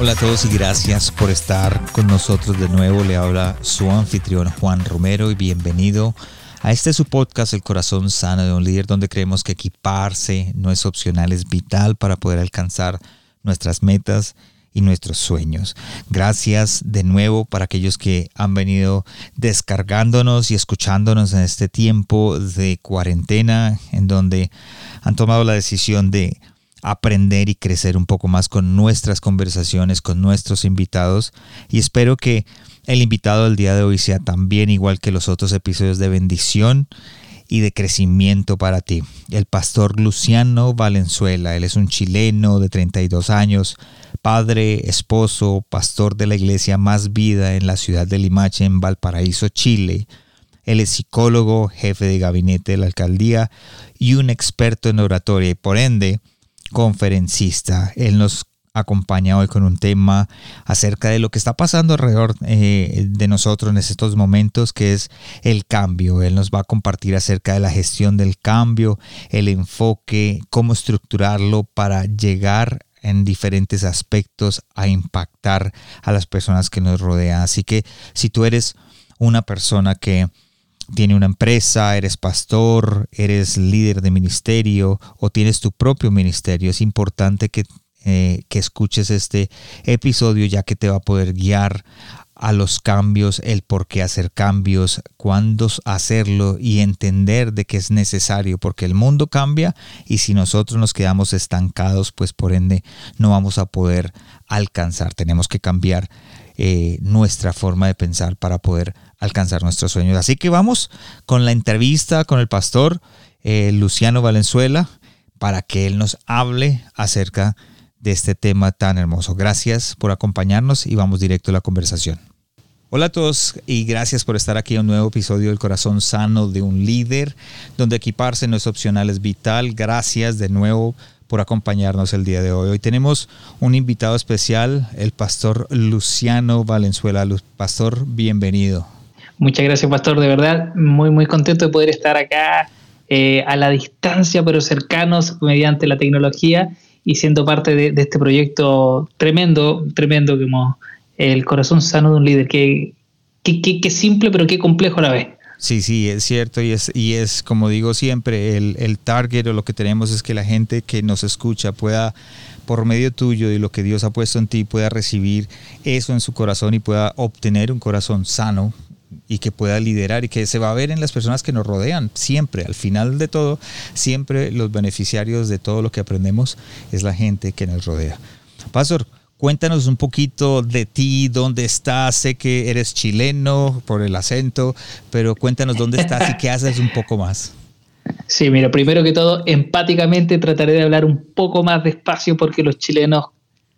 Hola a todos y gracias por estar con nosotros de nuevo. Le habla su anfitrión Juan Romero y bienvenido a este su podcast El corazón sano de un líder donde creemos que equiparse no es opcional, es vital para poder alcanzar nuestras metas y nuestros sueños. Gracias de nuevo para aquellos que han venido descargándonos y escuchándonos en este tiempo de cuarentena en donde han tomado la decisión de aprender y crecer un poco más con nuestras conversaciones, con nuestros invitados. Y espero que el invitado del día de hoy sea también igual que los otros episodios de bendición y de crecimiento para ti. El pastor Luciano Valenzuela, él es un chileno de 32 años, padre, esposo, pastor de la iglesia Más Vida en la ciudad de Limache, en Valparaíso, Chile. Él es psicólogo, jefe de gabinete de la alcaldía y un experto en oratoria y por ende conferencista. Él nos acompaña hoy con un tema acerca de lo que está pasando alrededor eh, de nosotros en estos momentos, que es el cambio. Él nos va a compartir acerca de la gestión del cambio, el enfoque, cómo estructurarlo para llegar en diferentes aspectos a impactar a las personas que nos rodean. Así que si tú eres una persona que tiene una empresa, eres pastor, eres líder de ministerio o tienes tu propio ministerio, es importante que, eh, que escuches este episodio ya que te va a poder guiar a los cambios, el por qué hacer cambios, cuándo hacerlo y entender de que es necesario, porque el mundo cambia y si nosotros nos quedamos estancados, pues por ende no vamos a poder alcanzar. Tenemos que cambiar eh, nuestra forma de pensar para poder alcanzar nuestros sueños. Así que vamos con la entrevista con el pastor eh, Luciano Valenzuela para que él nos hable acerca de este tema tan hermoso. Gracias por acompañarnos y vamos directo a la conversación. Hola a todos y gracias por estar aquí en un nuevo episodio del Corazón Sano de un Líder, donde equiparse no es opcional, es vital. Gracias de nuevo por acompañarnos el día de hoy. Hoy tenemos un invitado especial, el pastor Luciano Valenzuela. Pastor, bienvenido. Muchas gracias, Pastor. De verdad, muy, muy contento de poder estar acá eh, a la distancia, pero cercanos mediante la tecnología y siendo parte de, este proyecto tremendo, tremendo como el corazón sano de un líder. Que, que, simple, pero qué complejo a la vez. Sí, sí, es cierto y es, y es como digo siempre, el, el target o lo que tenemos es que la gente que nos escucha pueda por medio tuyo y lo que Dios ha puesto en ti pueda recibir eso en su corazón y pueda obtener un corazón sano, y que pueda liderar y que se va a ver en las personas que nos rodean siempre, al final de todo, siempre los beneficiarios de todo lo que aprendemos es la gente que nos rodea. Pastor, cuéntanos un poquito de ti, dónde estás, sé que eres chileno por el acento, pero cuéntanos dónde estás y qué haces un poco más. Sí, mira, primero que todo, empáticamente trataré de hablar un poco más despacio porque los chilenos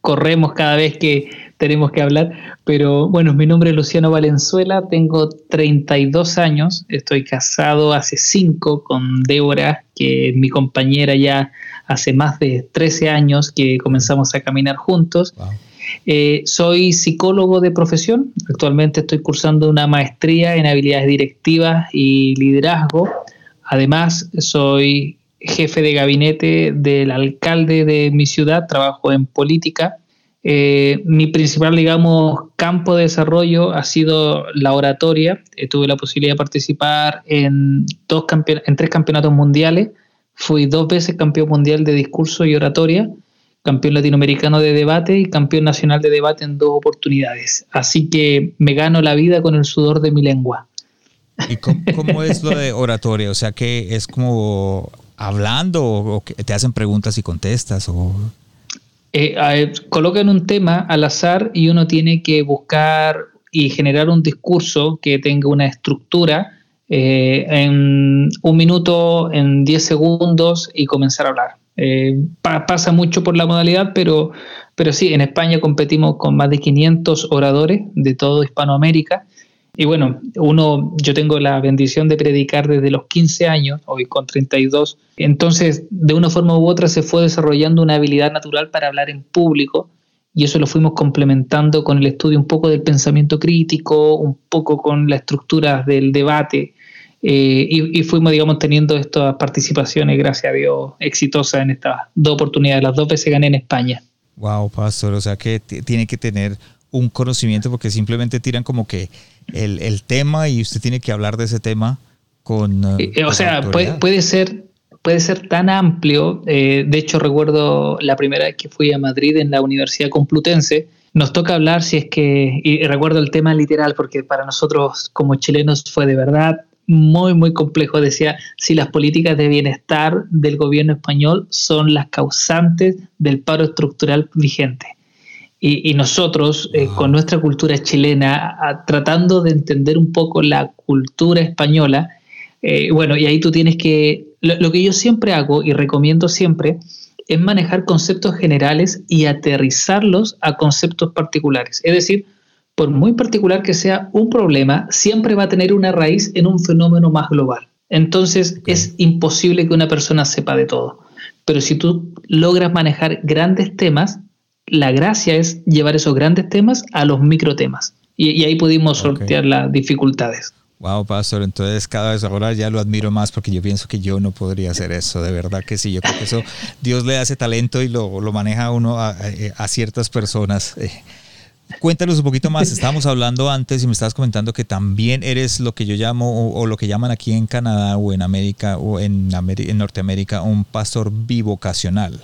corremos cada vez que tenemos que hablar, pero bueno, mi nombre es Luciano Valenzuela, tengo 32 años, estoy casado hace 5 con Débora, que es mi compañera ya hace más de 13 años que comenzamos a caminar juntos. Eh, soy psicólogo de profesión, actualmente estoy cursando una maestría en habilidades directivas y liderazgo. Además, soy jefe de gabinete del alcalde de mi ciudad, trabajo en política. Eh, mi principal, digamos, campo de desarrollo ha sido la oratoria. Eh, tuve la posibilidad de participar en, dos en tres campeonatos mundiales. Fui dos veces campeón mundial de discurso y oratoria, campeón latinoamericano de debate y campeón nacional de debate en dos oportunidades. Así que me gano la vida con el sudor de mi lengua. ¿Y cómo, es lo de oratoria? O sea, que es como hablando o, que te hacen preguntas y contestas o eh, colocan un tema al azar y uno tiene que buscar y generar un discurso que tenga una estructura eh, en un minuto, en 10 segundos y comenzar a hablar. Eh, pasa mucho por la modalidad, pero, Pero sí, en España competimos con más de 500 oradores de todo Hispanoamérica. Y bueno, uno, yo tengo la bendición de predicar desde los 15 años, hoy con 32. Entonces, de una forma u otra se fue desarrollando una habilidad natural para hablar en público y eso lo fuimos complementando con el estudio un poco del pensamiento crítico, un poco con la estructura del debate. Eh, y, fuimos, digamos, teniendo estas participaciones, gracias a Dios, exitosas en estas dos oportunidades. Las dos veces gané en España. Wow, pastor, o sea que tiene que tener un conocimiento porque simplemente tiran como que el, tema y usted tiene que hablar de ese tema con... Eh, eh, o sea, puede, puede, ser puede ser tan amplio. de hecho, recuerdo la primera vez que fui a Madrid en la Universidad Complutense, nos toca hablar si es que, y recuerdo el tema literal, porque para nosotros como chilenos fue de verdad muy, muy complejo. Decía, si las políticas de bienestar del gobierno español son las causantes del paro estructural vigente. Y, nosotros, eh, con nuestra cultura chilena, tratando de entender un poco la cultura española, eh, bueno, y ahí tú tienes que, lo, lo que yo siempre hago y recomiendo siempre, es manejar conceptos generales y aterrizarlos a conceptos particulares. Es decir, por muy particular que sea un problema, siempre va a tener una raíz en un fenómeno más global. Entonces es imposible que una persona sepa de todo. Pero si tú logras manejar grandes temas, la gracia es llevar esos grandes temas a los microtemas. Y, y ahí pudimos sortear las dificultades. Wow, pastor, entonces cada vez ahora ya lo admiro más porque yo pienso que yo no podría hacer eso, de verdad que sí, yo creo que eso Dios le hace talento y lo, lo maneja a uno a, a ciertas personas. Eh, Cuéntanos un poquito más. Estábamos hablando antes y me estabas comentando que también eres lo que yo llamo o, lo que llaman aquí en Canadá o en América o en, en Norteamérica un pastor bivocacional,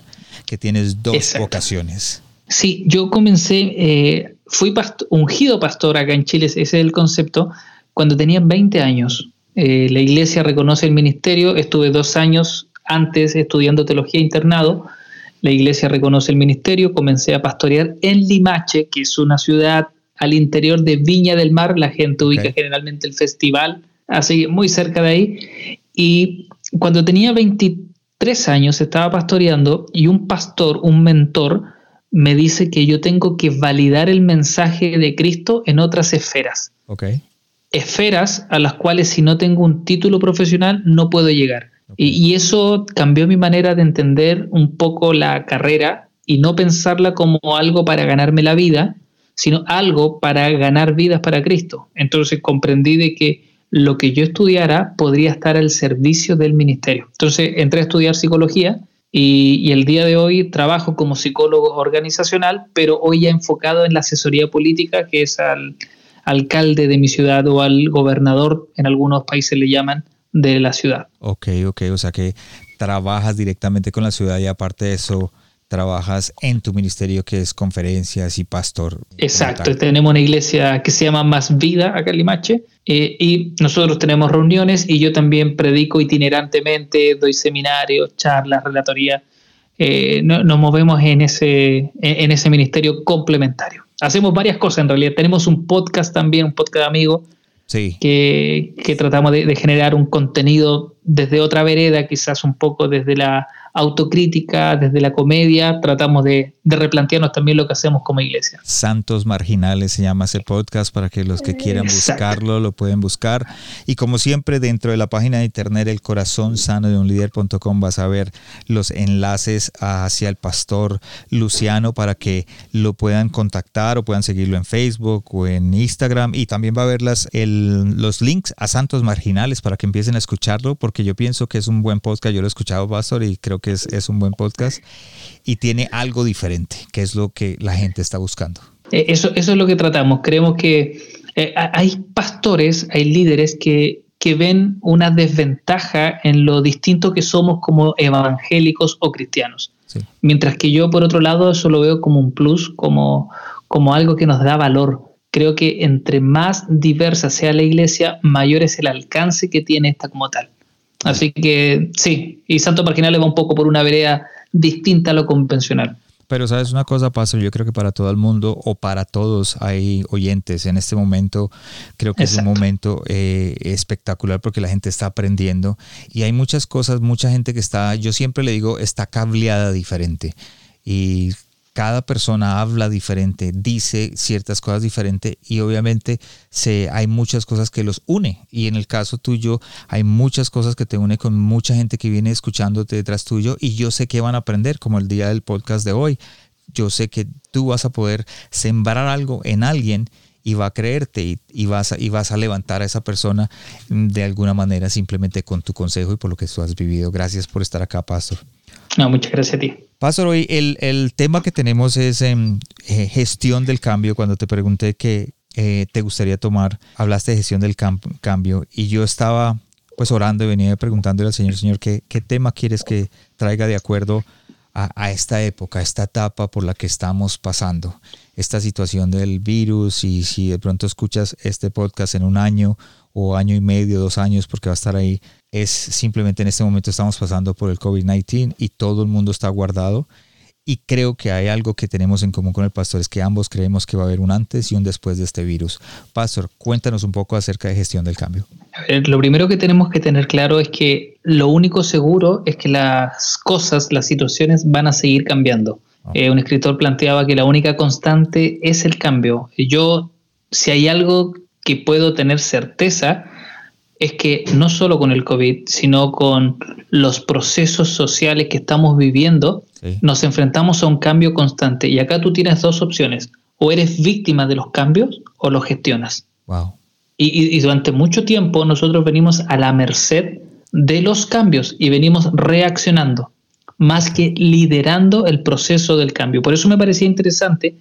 que tienes dos vocaciones. Sí, yo comencé, eh, fui ungido pastor acá en Chile, ese es el concepto, cuando tenía 20 años. Eh, la iglesia reconoce el ministerio, estuve dos años antes estudiando teología internado la iglesia reconoce el ministerio, comencé a pastorear en Limache, que es una ciudad al interior de Viña del Mar, la gente ubica generalmente el festival, así muy cerca de ahí. Y cuando tenía 23 años estaba pastoreando y un pastor, un mentor, me dice que yo tengo que validar el mensaje de Cristo en otras esferas. Esferas a las cuales si no tengo un título profesional no puedo llegar. Y, eso cambió mi manera de entender un poco la carrera y no pensarla como algo para ganarme la vida, sino algo para ganar vidas para Cristo. Entonces comprendí de que lo que yo estudiara podría estar al servicio del ministerio. Entonces entré a estudiar psicología y, el día de hoy trabajo como psicólogo organizacional, pero hoy ya enfocado en la asesoría política, que es al alcalde de mi ciudad o al gobernador, en algunos países le llaman, de la ciudad. Ok, ok, o sea que trabajas directamente con la ciudad y aparte de eso trabajas en tu ministerio que es conferencias y pastor. Exacto, tenemos una iglesia que se llama Más Vida acá en Limache eh, y nosotros tenemos reuniones y yo también predico itinerantemente, doy seminarios, charlas, relatoría. Eh, nos movemos en ese, en ese ministerio complementario. Hacemos varias cosas en realidad. Tenemos un podcast también, un podcast de amigos que, tratamos de, generar un contenido desde otra vereda, quizás un poco desde la autocrítica, desde la comedia, tratamos de, replantearnos también lo que hacemos como iglesia. Santos Marginales se llama ese podcast para que los que quieran buscarlo lo pueden buscar. Y como siempre, dentro de la página de internet el corazón sano de un líder.com vas a ver los enlaces hacia el pastor Luciano para que lo puedan contactar o puedan seguirlo en Facebook o en Instagram. Y también va a ver las, los links a Santos Marginales para que empiecen a escucharlo, porque yo pienso que es un buen podcast. Yo lo he escuchado, Pastor, y creo que es, un buen podcast y tiene algo diferente, que es lo que la gente está buscando. Eh, eso, eso es lo que tratamos. Creemos que eh, hay pastores, hay líderes que, que ven una desventaja en lo distinto que somos como evangélicos o cristianos. Mientras que yo, por otro lado, eso lo veo como un plus, como, como algo que nos da valor. Creo que entre más diversa sea la iglesia, mayor es el alcance que tiene esta como tal. Así que sí, y Santo Marginal va un poco por una vereda distinta a lo convencional. Pero sabes una cosa, Pastor, yo creo que para todo el mundo o para todos hay oyentes en este momento. Creo que es un momento eh, espectacular porque la gente está aprendiendo y hay muchas cosas, mucha gente que está, yo siempre le digo, está cableada diferente. Y cada persona habla diferente, dice ciertas cosas diferentes y obviamente se, hay muchas cosas que los une. Y en el caso tuyo hay muchas cosas que te une con mucha gente que viene escuchándote detrás tuyo y yo sé que van a aprender, como el día del podcast de hoy. Yo sé que tú vas a poder sembrar algo en alguien y va a creerte y, vas a, y vas a levantar a esa persona de alguna manera simplemente con tu consejo y por lo que tú has vivido. Gracias por estar acá, Pastor. No, muchas gracias a ti. Pastor, hoy el, tema que tenemos es em, eh, gestión del cambio. Cuando te pregunté qué eh, te gustaría tomar, hablaste de gestión del cambio y yo estaba pues orando y venía preguntándole al Señor, Señor, ¿qué, qué tema quieres que traiga de acuerdo a, esta época, a esta etapa por la que estamos pasando? Esta situación del virus y si de pronto escuchas este podcast en un año o año y medio, dos años, porque va a estar ahí, es simplemente en este momento estamos pasando por el COVID-19 y todo el mundo está guardado. Y creo que hay algo que tenemos en común con el pastor, es que ambos creemos que va a haber un antes y un después de este virus. Pastor, cuéntanos un poco acerca de gestión del cambio. lo primero que tenemos que tener claro es que lo único seguro es que las cosas, las situaciones van a seguir cambiando. Eh, un escritor planteaba que la única constante es el cambio. Yo, si hay algo que puedo tener certeza es que no solo con el COVID, sino con los procesos sociales que estamos viviendo, nos enfrentamos a un cambio constante. Y acá tú tienes dos opciones. O eres víctima de los cambios o los gestionas. Y, y durante mucho tiempo nosotros venimos a la merced de los cambios y venimos reaccionando, más que liderando el proceso del cambio. Por eso me parecía interesante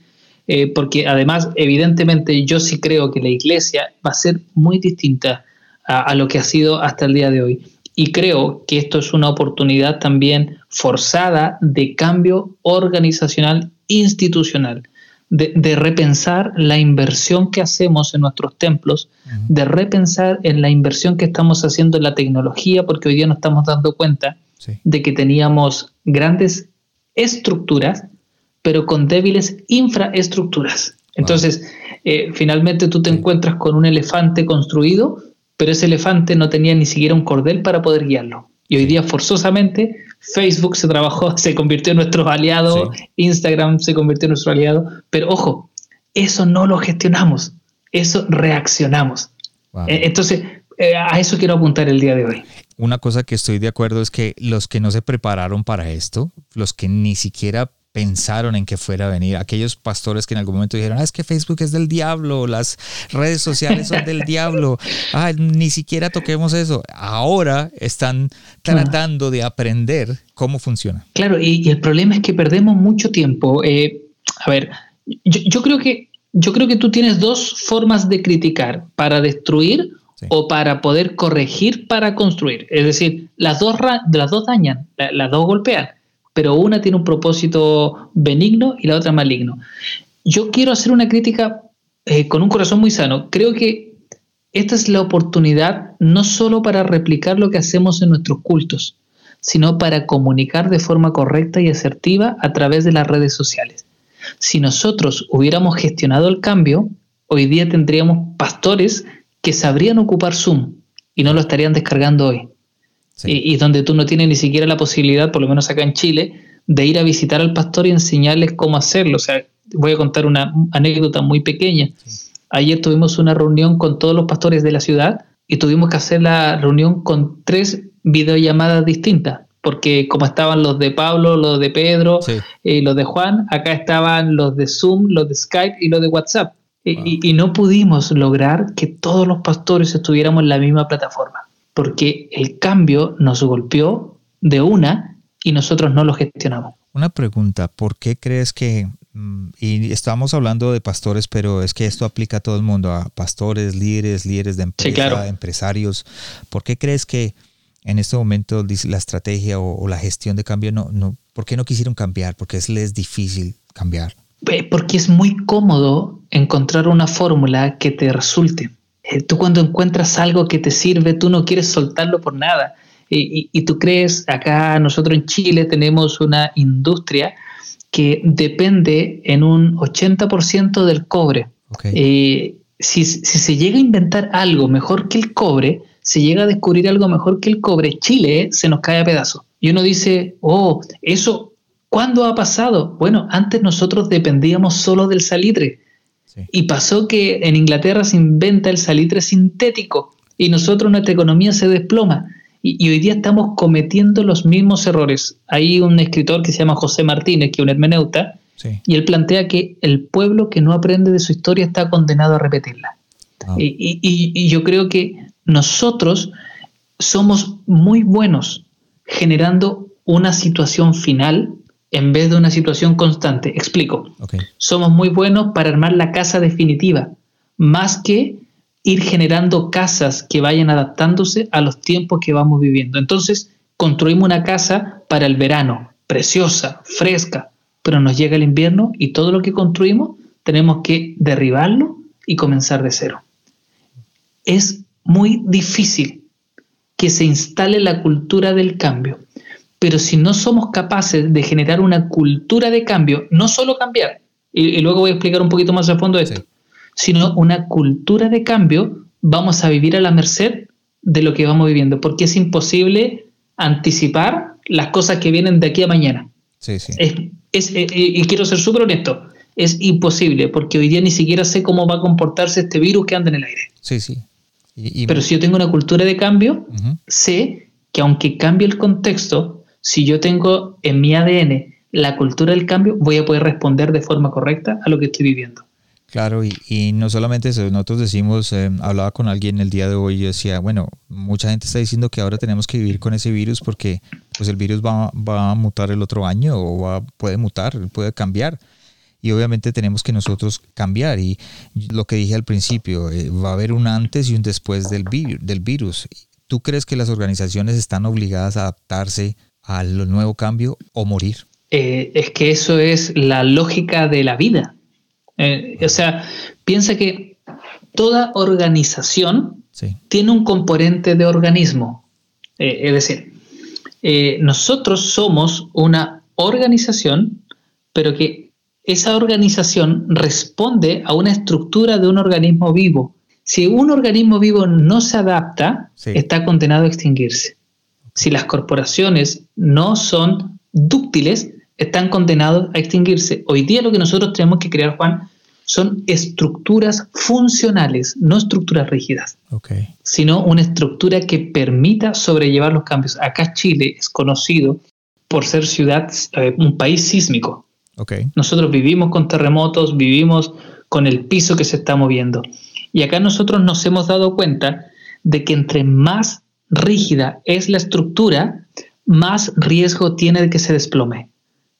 eh, porque además, evidentemente, yo sí creo que la iglesia va a ser muy distinta a, lo que ha sido hasta el día de hoy. Y creo que esto es una oportunidad también forzada de cambio organizacional institucional, de, repensar la inversión que hacemos en nuestros templos, de repensar en la inversión que estamos haciendo en la tecnología, porque hoy día nos estamos dando cuenta de que teníamos grandes estructuras pero con débiles infraestructuras. Entonces, eh, finalmente tú te encuentras con un elefante construido, pero ese elefante no tenía ni siquiera un cordel para poder guiarlo. Y hoy día, forzosamente, Facebook se trabajó, se convirtió en nuestro aliado, Instagram se convirtió en nuestro aliado, pero ojo, eso no lo gestionamos, eso reaccionamos. Eh, entonces, eh, a eso quiero apuntar el día de hoy. Una cosa que estoy de acuerdo es que los que no se prepararon para esto, los que ni siquiera pensaron en que fuera a venir. Aquellos pastores que en algún momento dijeron, ah, es que Facebook es del diablo, las redes sociales son del diablo, ah, ni siquiera toquemos eso. Ahora están tratando de aprender cómo funciona. Claro, y, el problema es que perdemos mucho tiempo. Eh, a ver, yo, creo que, yo creo que tú tienes dos formas de criticar, para destruir o para poder corregir para construir. Es decir, las dos, las dos dañan, las dos golpean pero una tiene un propósito benigno y la otra maligno. Yo quiero hacer una crítica eh, con un corazón muy sano. Creo que esta es la oportunidad no solo para replicar lo que hacemos en nuestros cultos, sino para comunicar de forma correcta y asertiva a través de las redes sociales. Si nosotros hubiéramos gestionado el cambio, hoy día tendríamos pastores que sabrían ocupar Zoom y no lo estarían descargando hoy y, donde tú no tienes ni siquiera la posibilidad, por lo menos acá en Chile, de ir a visitar al pastor y enseñarles cómo hacerlo. O sea, voy a contar una anécdota muy pequeña. Ayer tuvimos una reunión con todos los pastores de la ciudad y tuvimos que hacer la reunión con tres videollamadas distintas, porque como estaban los de Pablo, los de Pedro y los de Juan, acá estaban los de Zoom, los de Skype y los de WhatsApp. y no pudimos lograr que todos los pastores estuviéramos en la misma plataforma porque el cambio nos golpeó de una y nosotros no lo gestionamos. Una pregunta, ¿por qué crees que, mm, y estamos hablando de pastores, pero es que esto aplica a todo el mundo, a pastores, líderes, líderes de empresa, empresarios, ¿por qué crees que en este momento la estrategia o, la gestión de cambio no, no, ¿por qué no quisieron cambiar? Porque es les difícil cambiar. Porque es muy cómodo encontrar una fórmula que te resulte. Eh, tú cuando encuentras algo que te sirve, tú no quieres soltarlo por nada. Y, tú crees, acá nosotros en Chile tenemos una industria que depende en un 80% del cobre. Eh, si, se llega a inventar algo mejor que el cobre, se llega a descubrir algo mejor que el cobre, Chile se nos cae a pedazos. Y uno dice, oh, eso ¿Cuándo ha pasado? Bueno, antes nosotros dependíamos solo del salitre. Y pasó que en Inglaterra se inventa el salitre sintético y nosotros nuestra economía se desploma. Y, hoy día estamos cometiendo los mismos errores. Hay un escritor que se llama José Martínez, que es un hermeneuta, y él plantea que el pueblo que no aprende de su historia está condenado a repetirla. Ah. y yo creo que nosotros somos muy buenos generando una situación final en vez de una situación constante. Explico. Somos muy buenos para armar la casa definitiva, más que ir generando casas que vayan adaptándose a los tiempos que vamos viviendo. Entonces, construimos una casa para el verano, preciosa, fresca, pero nos llega el invierno y todo lo que construimos tenemos que derribarlo y comenzar de cero. Es muy difícil que se instale la cultura del cambio. Pero si no somos capaces de generar una cultura de cambio, no solo cambiar, y, luego voy a explicar un poquito más a fondo esto, sino una cultura de cambio, vamos a vivir a la merced de lo que vamos viviendo, porque es imposible anticipar las cosas que vienen de aquí a mañana. Sí, sí. Es, eh, y quiero ser súper honesto, es imposible, porque hoy día ni siquiera sé cómo va a comportarse este virus que anda en el aire. Sí, sí. Pero si yo tengo una cultura de cambio, sé que aunque cambie el contexto, si yo tengo en mi ADN la cultura del cambio, voy a poder responder de forma correcta a lo que estoy viviendo. Claro, y, no solamente eso, nosotros decimos, eh, hablaba con alguien el día de hoy y decía, bueno, mucha gente está diciendo que ahora tenemos que vivir con ese virus porque pues el virus va, a mutar el otro año o puede mutar, puede cambiar. Y obviamente tenemos que nosotros cambiar. Y lo que dije al principio, eh, va a haber un antes y un después del, del virus. ¿Tú crees que las organizaciones están obligadas a adaptarse al nuevo cambio o morir. Eh, es que eso es la lógica de la vida. Eh, o sea, piensa que toda organización tiene un componente de organismo. Eh, es decir, nosotros somos una organización, pero que esa organización responde a una estructura de un organismo vivo. Si un organismo vivo no se adapta, está condenado a extinguirse si las corporaciones no son dúctiles, están condenados a extinguirse. Hoy día lo que nosotros tenemos que crear, Juan, son estructuras funcionales, no estructuras rígidas, sino una estructura que permita sobrellevar los cambios. Acá Chile es conocido por ser ciudad, eh, un país sísmico. Nosotros vivimos con terremotos, vivimos con el piso que se está moviendo. Y acá nosotros nos hemos dado cuenta de que entre más rígida es la estructura, más riesgo tiene de que se desplome.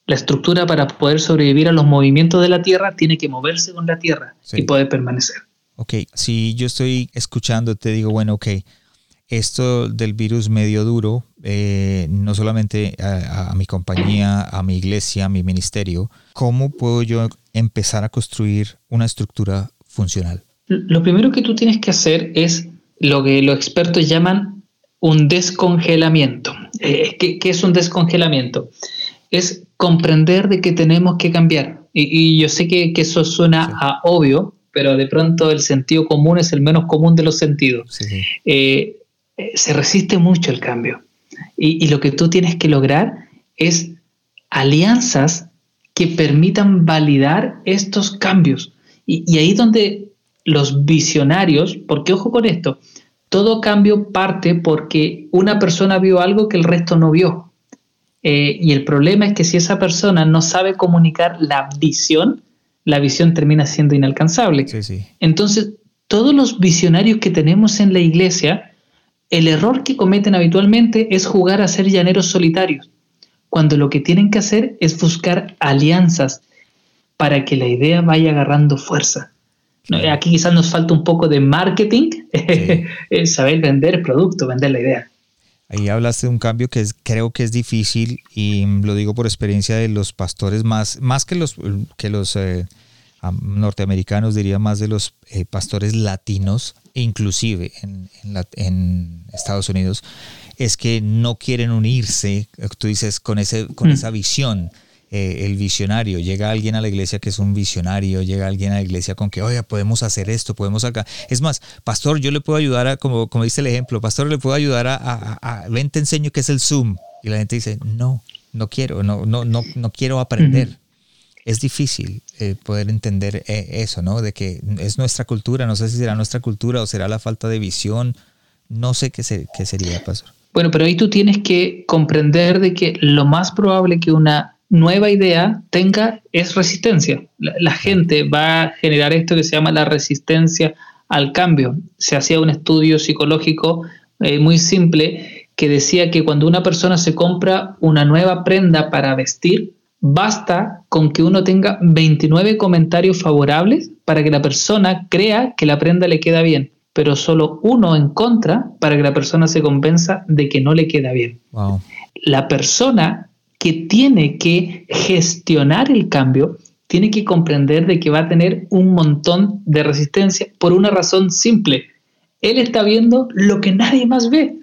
La estructura para poder sobrevivir a los movimientos de la Tierra tiene que moverse con la Tierra y poder permanecer. Ok, si yo estoy escuchando, te digo, bueno, ok, esto del virus medio duro, eh, no solamente a, mi compañía, a mi iglesia, a mi ministerio, ¿cómo puedo yo empezar a construir una estructura funcional? Lo primero que tú tienes que hacer es lo que los expertos llaman un descongelamiento. Eh, ¿qué, es un descongelamiento? Es comprender de que tenemos que cambiar. Y, yo sé que, eso suena a obvio, pero de pronto el sentido común es el menos común de los sentidos. Eh, se resiste mucho el cambio. Y, lo que tú tienes que lograr es alianzas que permitan validar estos cambios. Y, y ahí donde los visionarios, porque ojo con esto, todo cambio parte porque una persona vio algo que el resto no vio. Eh, y el problema es que si esa persona no sabe comunicar la visión, la visión termina siendo inalcanzable. Entonces, todos los visionarios que tenemos en la iglesia, el error que cometen habitualmente es jugar a ser llaneros solitarios, cuando lo que tienen que hacer es buscar alianzas para que la idea vaya agarrando fuerza. Aquí quizás nos falta un poco de marketing, saber vender producto, vender la idea. Ahí hablaste de un cambio que creo que es difícil y lo digo por experiencia de los pastores más, más que los, que los eh, norteamericanos, diría más de los eh, pastores latinos, inclusive en, en, Estados Unidos, es que no quieren unirse, tú dices, con, ese, con mm. esa visión eh, el visionario. Llega alguien a la iglesia que es un visionario, llega alguien a la iglesia con que, oye, podemos hacer esto, podemos acá. Es más, pastor, yo le puedo ayudar a, como, como dice el ejemplo, pastor, le puedo ayudar a, a, ven, te enseño qué es el Zoom. Y la gente dice, no, no quiero, no, no, no, no quiero aprender. Es difícil eh, poder entender eh, eso, ¿no? De que es nuestra cultura, no sé si será nuestra cultura o será la falta de visión, no sé qué, qué sería, pastor. Bueno, pero ahí tú tienes que comprender de que lo más probable que una nueva idea tenga es resistencia. La, gente va a generar esto que se llama la resistencia al cambio. Se hacía un estudio psicológico eh, muy simple que decía que cuando una persona se compra una nueva prenda para vestir, basta con que uno tenga 29 comentarios favorables para que la persona crea que la prenda le queda bien, pero solo uno en contra para que la persona se convenza de que no le queda bien. La persona que tiene que gestionar el cambio tiene que comprender de que va a tener un montón de resistencia por una razón simple. Él está viendo lo que nadie más ve.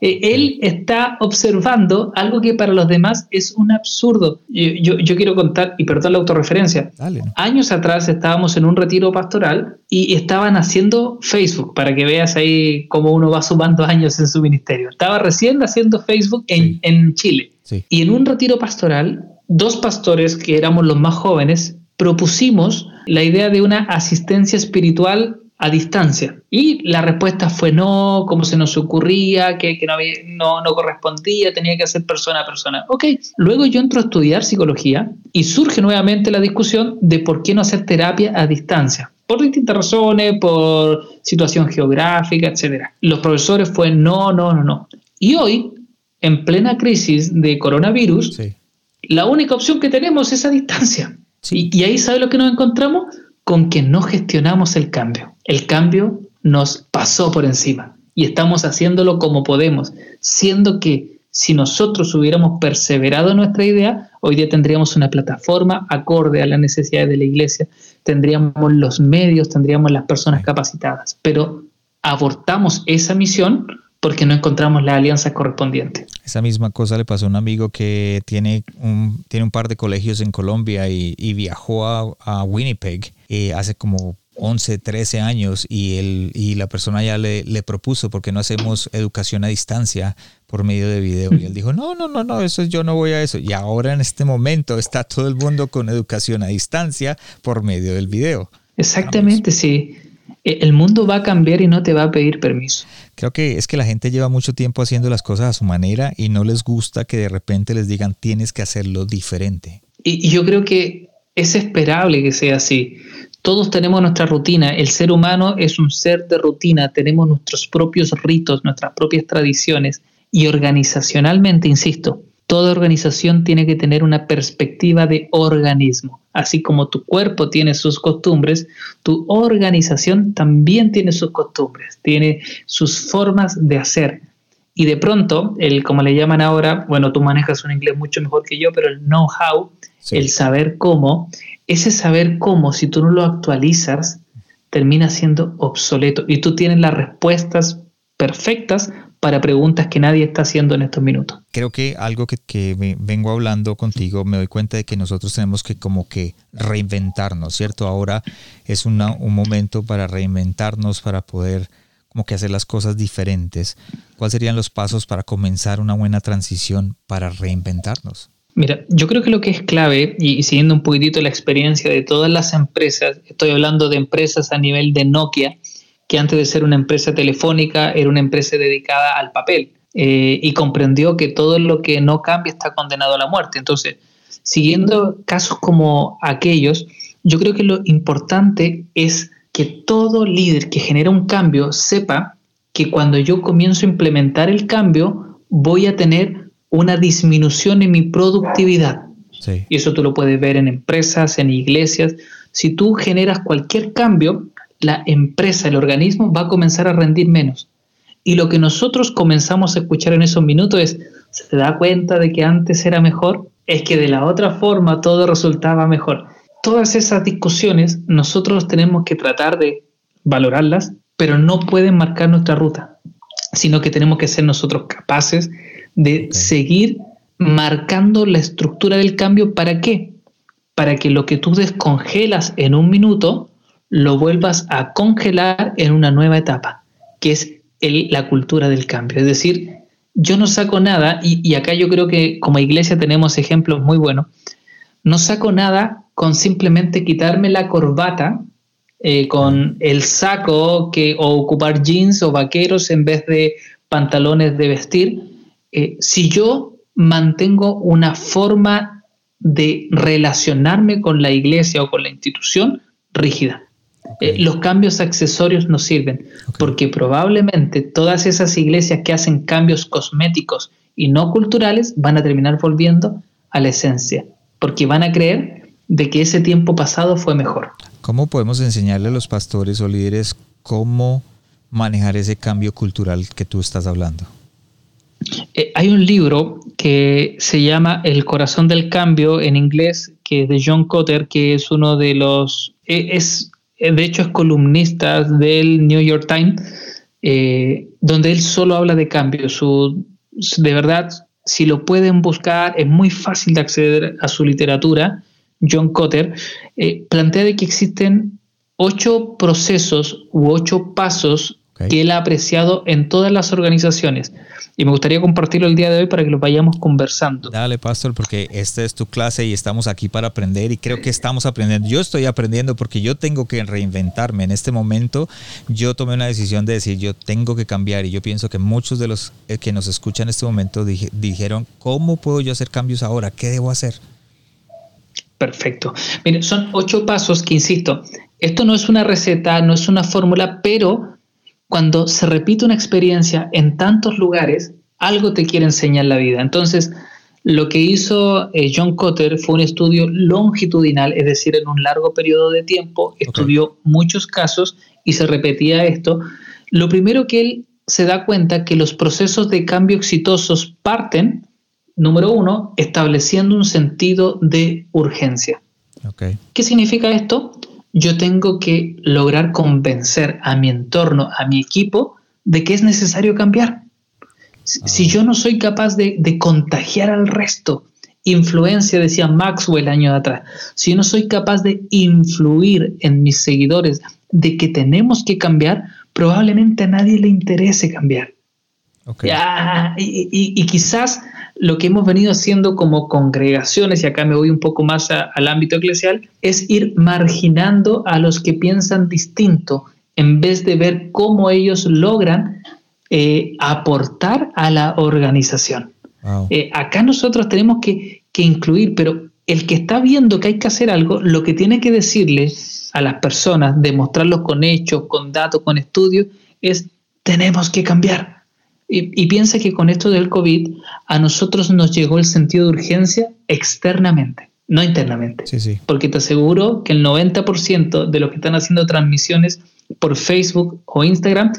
Eh, él está observando algo que para los demás es un absurdo. Yo, quiero contar, y perdón la autorreferencia, años atrás estábamos en un retiro pastoral y estaban haciendo Facebook, para que veas ahí cómo uno va sumando años en su ministerio. Estaba recién haciendo Facebook en, Chile. Y en un retiro pastoral, dos pastores que éramos los más jóvenes, propusimos la idea de una asistencia espiritual a distancia. Y la respuesta fue no, como se nos ocurría, que, no, no, no, correspondía, tenía que ser persona a persona. Ok, luego yo entro a estudiar psicología y surge nuevamente la discusión de por qué no hacer terapia a distancia. Por distintas razones, por situación geográfica, etc. Los profesores fue no, no, no, no. Y hoy, en plena crisis de coronavirus, la única opción que tenemos es a distancia. Y, y ahí, ¿sabe lo que nos encontramos? Con que no gestionamos el cambio. El cambio nos pasó por encima y estamos haciéndolo como podemos, siendo que si nosotros hubiéramos perseverado en nuestra idea, hoy día tendríamos una plataforma acorde a las necesidades de la iglesia, tendríamos los medios, tendríamos las personas capacitadas, pero abortamos esa misión porque no encontramos la alianza correspondiente. Esa misma cosa le pasó a un amigo que tiene un, tiene un par de colegios en Colombia y, viajó a, Winnipeg eh, hace como 11, 13 años y, el, y la persona ya le, le, propuso, ¿por qué no hacemos educación a distancia por medio de video? Y él dijo, no, no, no, no, eso yo no voy a eso. Y ahora en este momento está todo el mundo con educación a distancia por medio del video. Exactamente, sí. E, el mundo va a cambiar y no te va a pedir permiso. Creo que es que la gente lleva mucho tiempo haciendo las cosas a su manera y no les gusta que de repente les digan tienes que hacerlo diferente. Y, y yo creo que es esperable que sea así. Todos tenemos nuestra rutina. El ser humano es un ser de rutina. Tenemos nuestros propios ritos, nuestras propias tradiciones. Y organizacionalmente, insisto, toda organización tiene que tener una perspectiva de organismo. Así como tu cuerpo tiene sus costumbres, tu organización también tiene sus costumbres, tiene sus formas de hacer. Y de pronto, el como le llaman ahora, bueno, tú manejas un inglés mucho mejor que yo, pero el know-how, el saber cómo, ese saber cómo, si tú no lo actualizas, termina siendo obsoleto y tú tienes las respuestas perfectas para preguntas que nadie está haciendo en estos minutos. Creo que algo que, vengo hablando contigo, me doy cuenta de que nosotros tenemos que como que reinventarnos, ¿cierto? Ahora es un momento para reinventarnos, para poder como que hacer las cosas diferentes. ¿Cuáles serían los pasos para comenzar una buena transición para reinventarnos? Mira, yo creo que lo que es clave, y, siguiendo un poquitito la experiencia de todas las empresas, estoy hablando de empresas a nivel de Nokia, que antes de ser una empresa telefónica era una empresa dedicada al papel, eh, y comprendió que todo lo que no cambia está condenado a la muerte. Entonces, siguiendo casos como aquellos, yo creo que lo importante es que todo líder que genera un cambio sepa que cuando yo comienzo a implementar el cambio, voy a tener una disminución en mi productividad. Y eso tú lo puedes ver en empresas, en iglesias. Si tú generas cualquier cambio, la empresa, el organismo va a comenzar a rendir menos. Y lo que nosotros comenzamos a escuchar en esos minutos es, ¿se da cuenta de que antes era mejor? Es que de la otra forma todo resultaba mejor. Todas esas discusiones nosotros tenemos que tratar de valorarlas, pero no pueden marcar nuestra ruta, sino que tenemos que ser nosotros capaces de seguir marcando la estructura del cambio. ¿Para qué? Para que lo que tú descongelas en un minuto lo vuelvas a congelar en una nueva etapa, que es la cultura del cambio. Es decir, yo no saco nada, y, acá yo creo que como iglesia tenemos ejemplos muy buenos, no saco nada con simplemente quitarme la corbata, eh, con el saco que, o ocupar jeans o vaqueros en vez de pantalones de vestir, eh, si yo mantengo una forma de relacionarme con la iglesia o con la institución rígida. Eh, los cambios accesorios no sirven, porque probablemente todas esas iglesias que hacen cambios cosméticos y no culturales van a terminar volviendo a la esencia, porque van a creer de que ese tiempo pasado fue mejor. ¿Cómo podemos enseñarle a los pastores o líderes cómo manejar ese cambio cultural que tú estás hablando? Eh, hay un libro que se llama El corazón del cambio en inglés, que es de John Cotter, que es uno de los, eh, es, de hecho es columnista del New York Times, donde él solo habla de cambio. Su, de verdad, si lo pueden buscar, es muy fácil de acceder a su literatura. John Cotter plantea de que existen ocho procesos u ocho pasos que él ha apreciado en todas las organizaciones. Y me gustaría compartirlo el día de hoy para que lo vayamos conversando. Dale, pastor, porque esta es tu clase y estamos aquí para aprender y creo que estamos aprendiendo. Yo estoy aprendiendo porque yo tengo que reinventarme. En este momento yo tomé una decisión de decir, yo tengo que cambiar y yo pienso que muchos de los eh, que nos escuchan en este momento dijeron, ¿cómo puedo yo hacer cambios ahora? ¿Qué debo hacer? Perfecto. Mire, son ocho pasos que, insisto, esto no es una receta, no es una fórmula, pero cuando se repite una experiencia en tantos lugares, algo te quiere enseñar la vida. Entonces, lo que hizo eh, John Cotter fue un estudio longitudinal, es decir, en un largo periodo de tiempo, estudió muchos casos y se repetía esto. Lo primero que él se da cuenta que los procesos de cambio exitosos parten, número uno, estableciendo un sentido de urgencia. ¿Qué significa esto? Yo tengo que lograr convencer a mi entorno, a mi equipo, de que es necesario cambiar. Si, ah. yo no soy capaz de, contagiar al resto, influencia, decía Maxwell años atrás, si yo no soy capaz de influir en mis seguidores de que tenemos que cambiar, probablemente a nadie le interese cambiar. y, quizás lo que hemos venido haciendo como congregaciones, y acá me voy un poco más al ámbito eclesial, es ir marginando a los que piensan distinto en vez de ver cómo ellos logran eh, aportar a la organización. Eh, acá nosotros tenemos que, que incluir, pero el que está viendo que hay que hacer algo, lo que tiene que decirle a las personas, demostrarlo con hechos, con datos, con estudios, es tenemos que cambiar. Y, piensa que con esto del COVID a nosotros nos llegó el sentido de urgencia externamente, no internamente. Porque te aseguro que el 90% de los que están haciendo transmisiones por Facebook o Instagram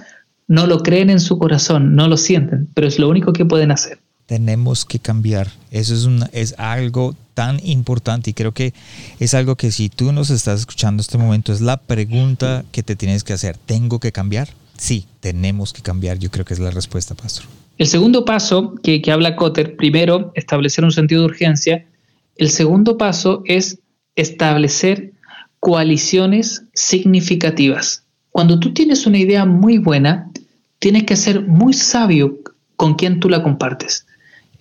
no lo creen en su corazón, no lo sienten, pero es lo único que pueden hacer. Tenemos que cambiar. Eso es, es algo tan importante y creo que es algo que si tú nos estás escuchando en este momento es la pregunta que te tienes que hacer. ¿Tengo que cambiar? Sí, tenemos que cambiar, yo creo que es la respuesta, Pastor. El segundo paso que, habla Cotter, primero, establecer un sentido de urgencia. El segundo paso es establecer coaliciones significativas. Cuando tú tienes una idea muy buena, tienes que ser muy sabio con quien tú la compartes.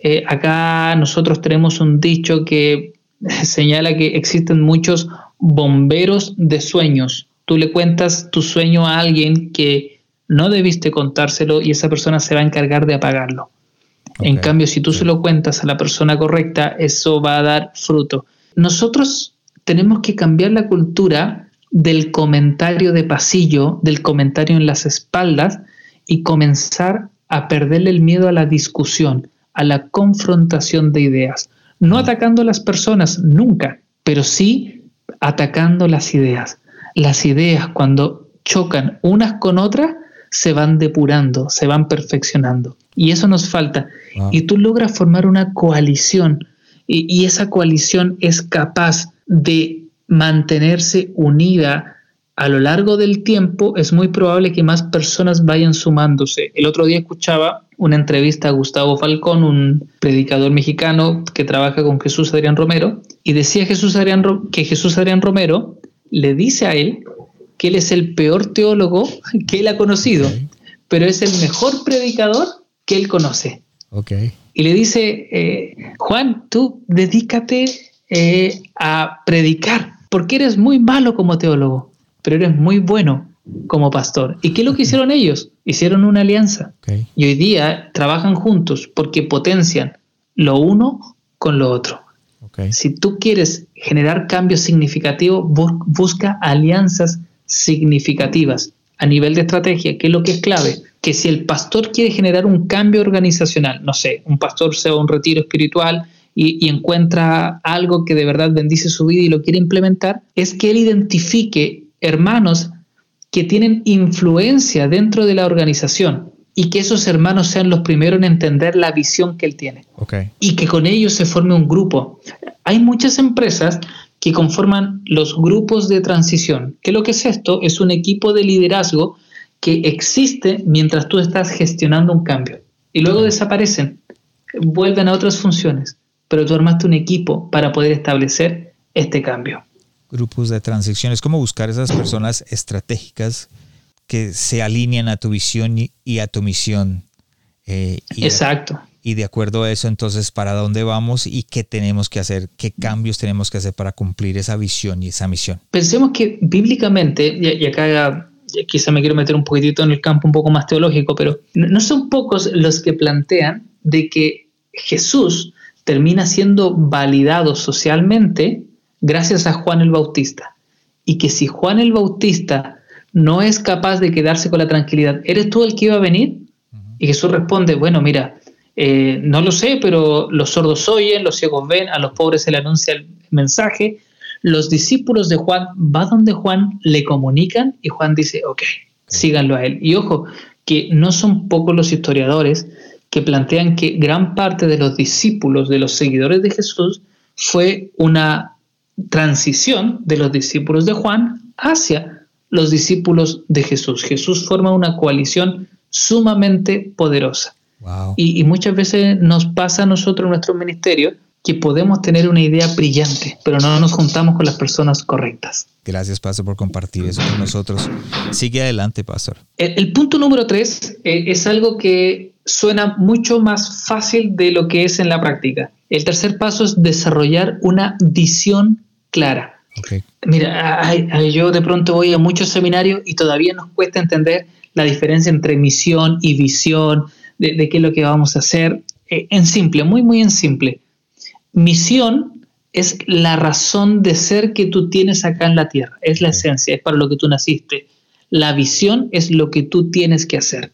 Eh, acá nosotros tenemos un dicho que señala que existen muchos bomberos de sueños. Tú le cuentas tu sueño a alguien que no debiste contárselo y esa persona se va a encargar de apagarlo. En cambio, si tú se lo cuentas a la persona correcta, eso va a dar fruto. Nosotros tenemos que cambiar la cultura del comentario de pasillo, del comentario en las espaldas y comenzar a perderle el miedo a la discusión, a la confrontación de ideas. No atacando a las personas, nunca, pero sí atacando las ideas. Las ideas cuando chocan unas con otras se van depurando, se van perfeccionando. Y eso nos falta. Y tú logras formar una coalición y, esa coalición es capaz de mantenerse unida a lo largo del tiempo, es muy probable que más personas vayan sumándose. El otro día escuchaba una entrevista a Gustavo Falcón, un predicador mexicano que trabaja con Jesús Adrián Romero, y decía Jesús Adrián, que Jesús Adrián Romero le dice a él que él es el peor teólogo que él ha conocido, pero es el mejor predicador que él conoce. Y le dice, eh, Juan, tú dedícate eh, a predicar, porque eres muy malo como teólogo, pero eres muy bueno como pastor. ¿Y qué es lo que hicieron ellos? Hicieron una alianza. Y hoy día trabajan juntos porque potencian lo uno con lo otro. Si tú quieres generar cambios significativos, busca alianzas significativas a nivel de estrategia, que es lo que es clave. Que si el pastor quiere generar un cambio organizacional, no sé, un pastor se va a un retiro espiritual y, y, encuentra algo que de verdad bendice su vida y lo quiere implementar, es que él identifique hermanos que tienen influencia dentro de la organización y que esos hermanos sean los primeros en entender la visión que él tiene. Y que con ellos se forme un grupo. Hay muchas empresas que conforman los grupos de transición. ¿Qué es lo que es esto? Es un equipo de liderazgo que existe mientras tú estás gestionando un cambio. Y luego desaparecen, vuelven a otras funciones, pero tú armaste un equipo para poder establecer este cambio. Grupos de transición, es como buscar esas personas estratégicas que se alinean a tu visión y, a tu misión. Eh, Exacto. Y de acuerdo a eso, entonces, ¿para dónde vamos y qué tenemos que hacer? ¿Qué cambios tenemos que hacer para cumplir esa visión y esa misión? Pensemos que bíblicamente, y, acá quizá me quiero meter un poquitito en el campo un poco más teológico, pero no son pocos los que plantean de que Jesús termina siendo validado socialmente gracias a Juan el Bautista. Y que si Juan el Bautista no es capaz de quedarse con la tranquilidad. ¿Eres tú el que iba a venir? Y Jesús responde, bueno, mira, eh, no lo sé, pero los sordos oyen, los ciegos ven, a los pobres se le anuncia el mensaje. Los discípulos de Juan va donde Juan, le comunican y Juan dice, ok, síganlo a él. Y ojo, que no son pocos los historiadores que plantean que gran parte de los discípulos, de los seguidores de Jesús, fue una transición de los discípulos de Juan hacia los discípulos de Jesús. Jesús forma una coalición sumamente poderosa. Y, muchas veces nos pasa a nosotros en nuestro ministerio que podemos tener una idea brillante, pero no nos juntamos con las personas correctas. Gracias, Pastor, por compartir eso con nosotros. Sigue adelante, Pastor. El, punto número tres eh, es algo que suena mucho más fácil de lo que es en la práctica. El tercer paso es desarrollar una visión clara. Mira, yo de pronto voy a muchos seminarios y todavía nos cuesta entender la diferencia entre misión y visión, de, qué es lo que vamos a hacer. Eh, en simple, muy, muy en simple. Misión es la razón de ser que tú tienes acá en la tierra, es la esencia, es para lo que tú naciste. La visión es lo que tú tienes que hacer.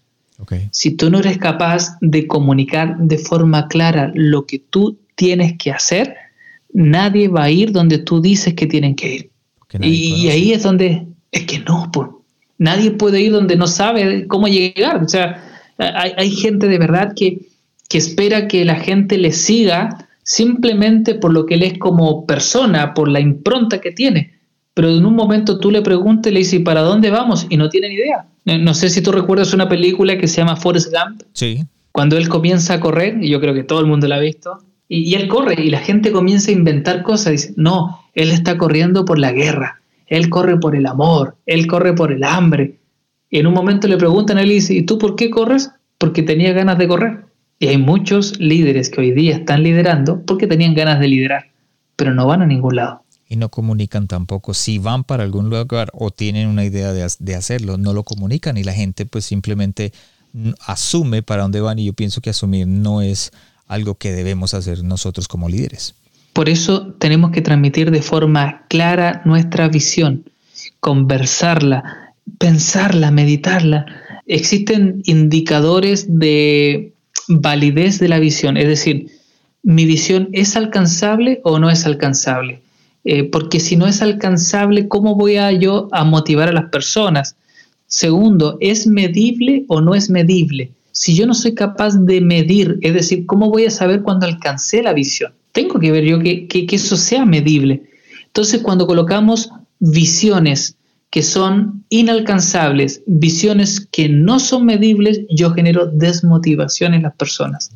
Si tú no eres capaz de comunicar de forma clara lo que tú tienes que hacer, nadie va a ir donde tú dices que tienen que ir. Y, ahí es donde, es que no, pues, nadie puede ir donde no sabe cómo llegar. O sea, hay, gente de verdad que, que espera que la gente le siga simplemente por lo que él es como persona, por la impronta que tiene. Pero en un momento tú le preguntas y le dices, ¿para dónde vamos? Y no tienen idea. No sé si tú recuerdas una película que se llama Forrest Gump. Sí. Cuando él comienza a correr, y yo creo que todo el mundo la ha visto, y, él corre y la gente comienza a inventar cosas. Dice, no, él está corriendo por la guerra, él corre por el amor, él corre por el hambre. Y en un momento le preguntan a él y dice, ¿y tú por qué corres? Porque tenía ganas de correr. Y hay muchos líderes que hoy día están liderando porque tenían ganas de liderar, pero no van a ningún lado. Y no comunican tampoco. Si van para algún lugar o tienen una idea de, de hacerlo, no lo comunican y la gente pues simplemente asume para dónde van y yo pienso que asumir no es algo que debemos hacer nosotros como líderes. Por eso tenemos que transmitir de forma clara nuestra visión, conversarla, pensarla, meditarla. Existen indicadores de validez de la visión, es decir, mi visión es alcanzable o no es alcanzable. Eh, porque si no es alcanzable, ¿cómo voy a yo a motivar a las personas? Segundo, ¿es medible o no es medible? si yo no soy capaz de medir, es decir, ¿cómo voy a saber cuándo alcancé la visión? Tengo que ver yo que, eso sea medible. Entonces, cuando colocamos visiones que son inalcanzables, visiones que no son medibles, yo genero desmotivación en las personas.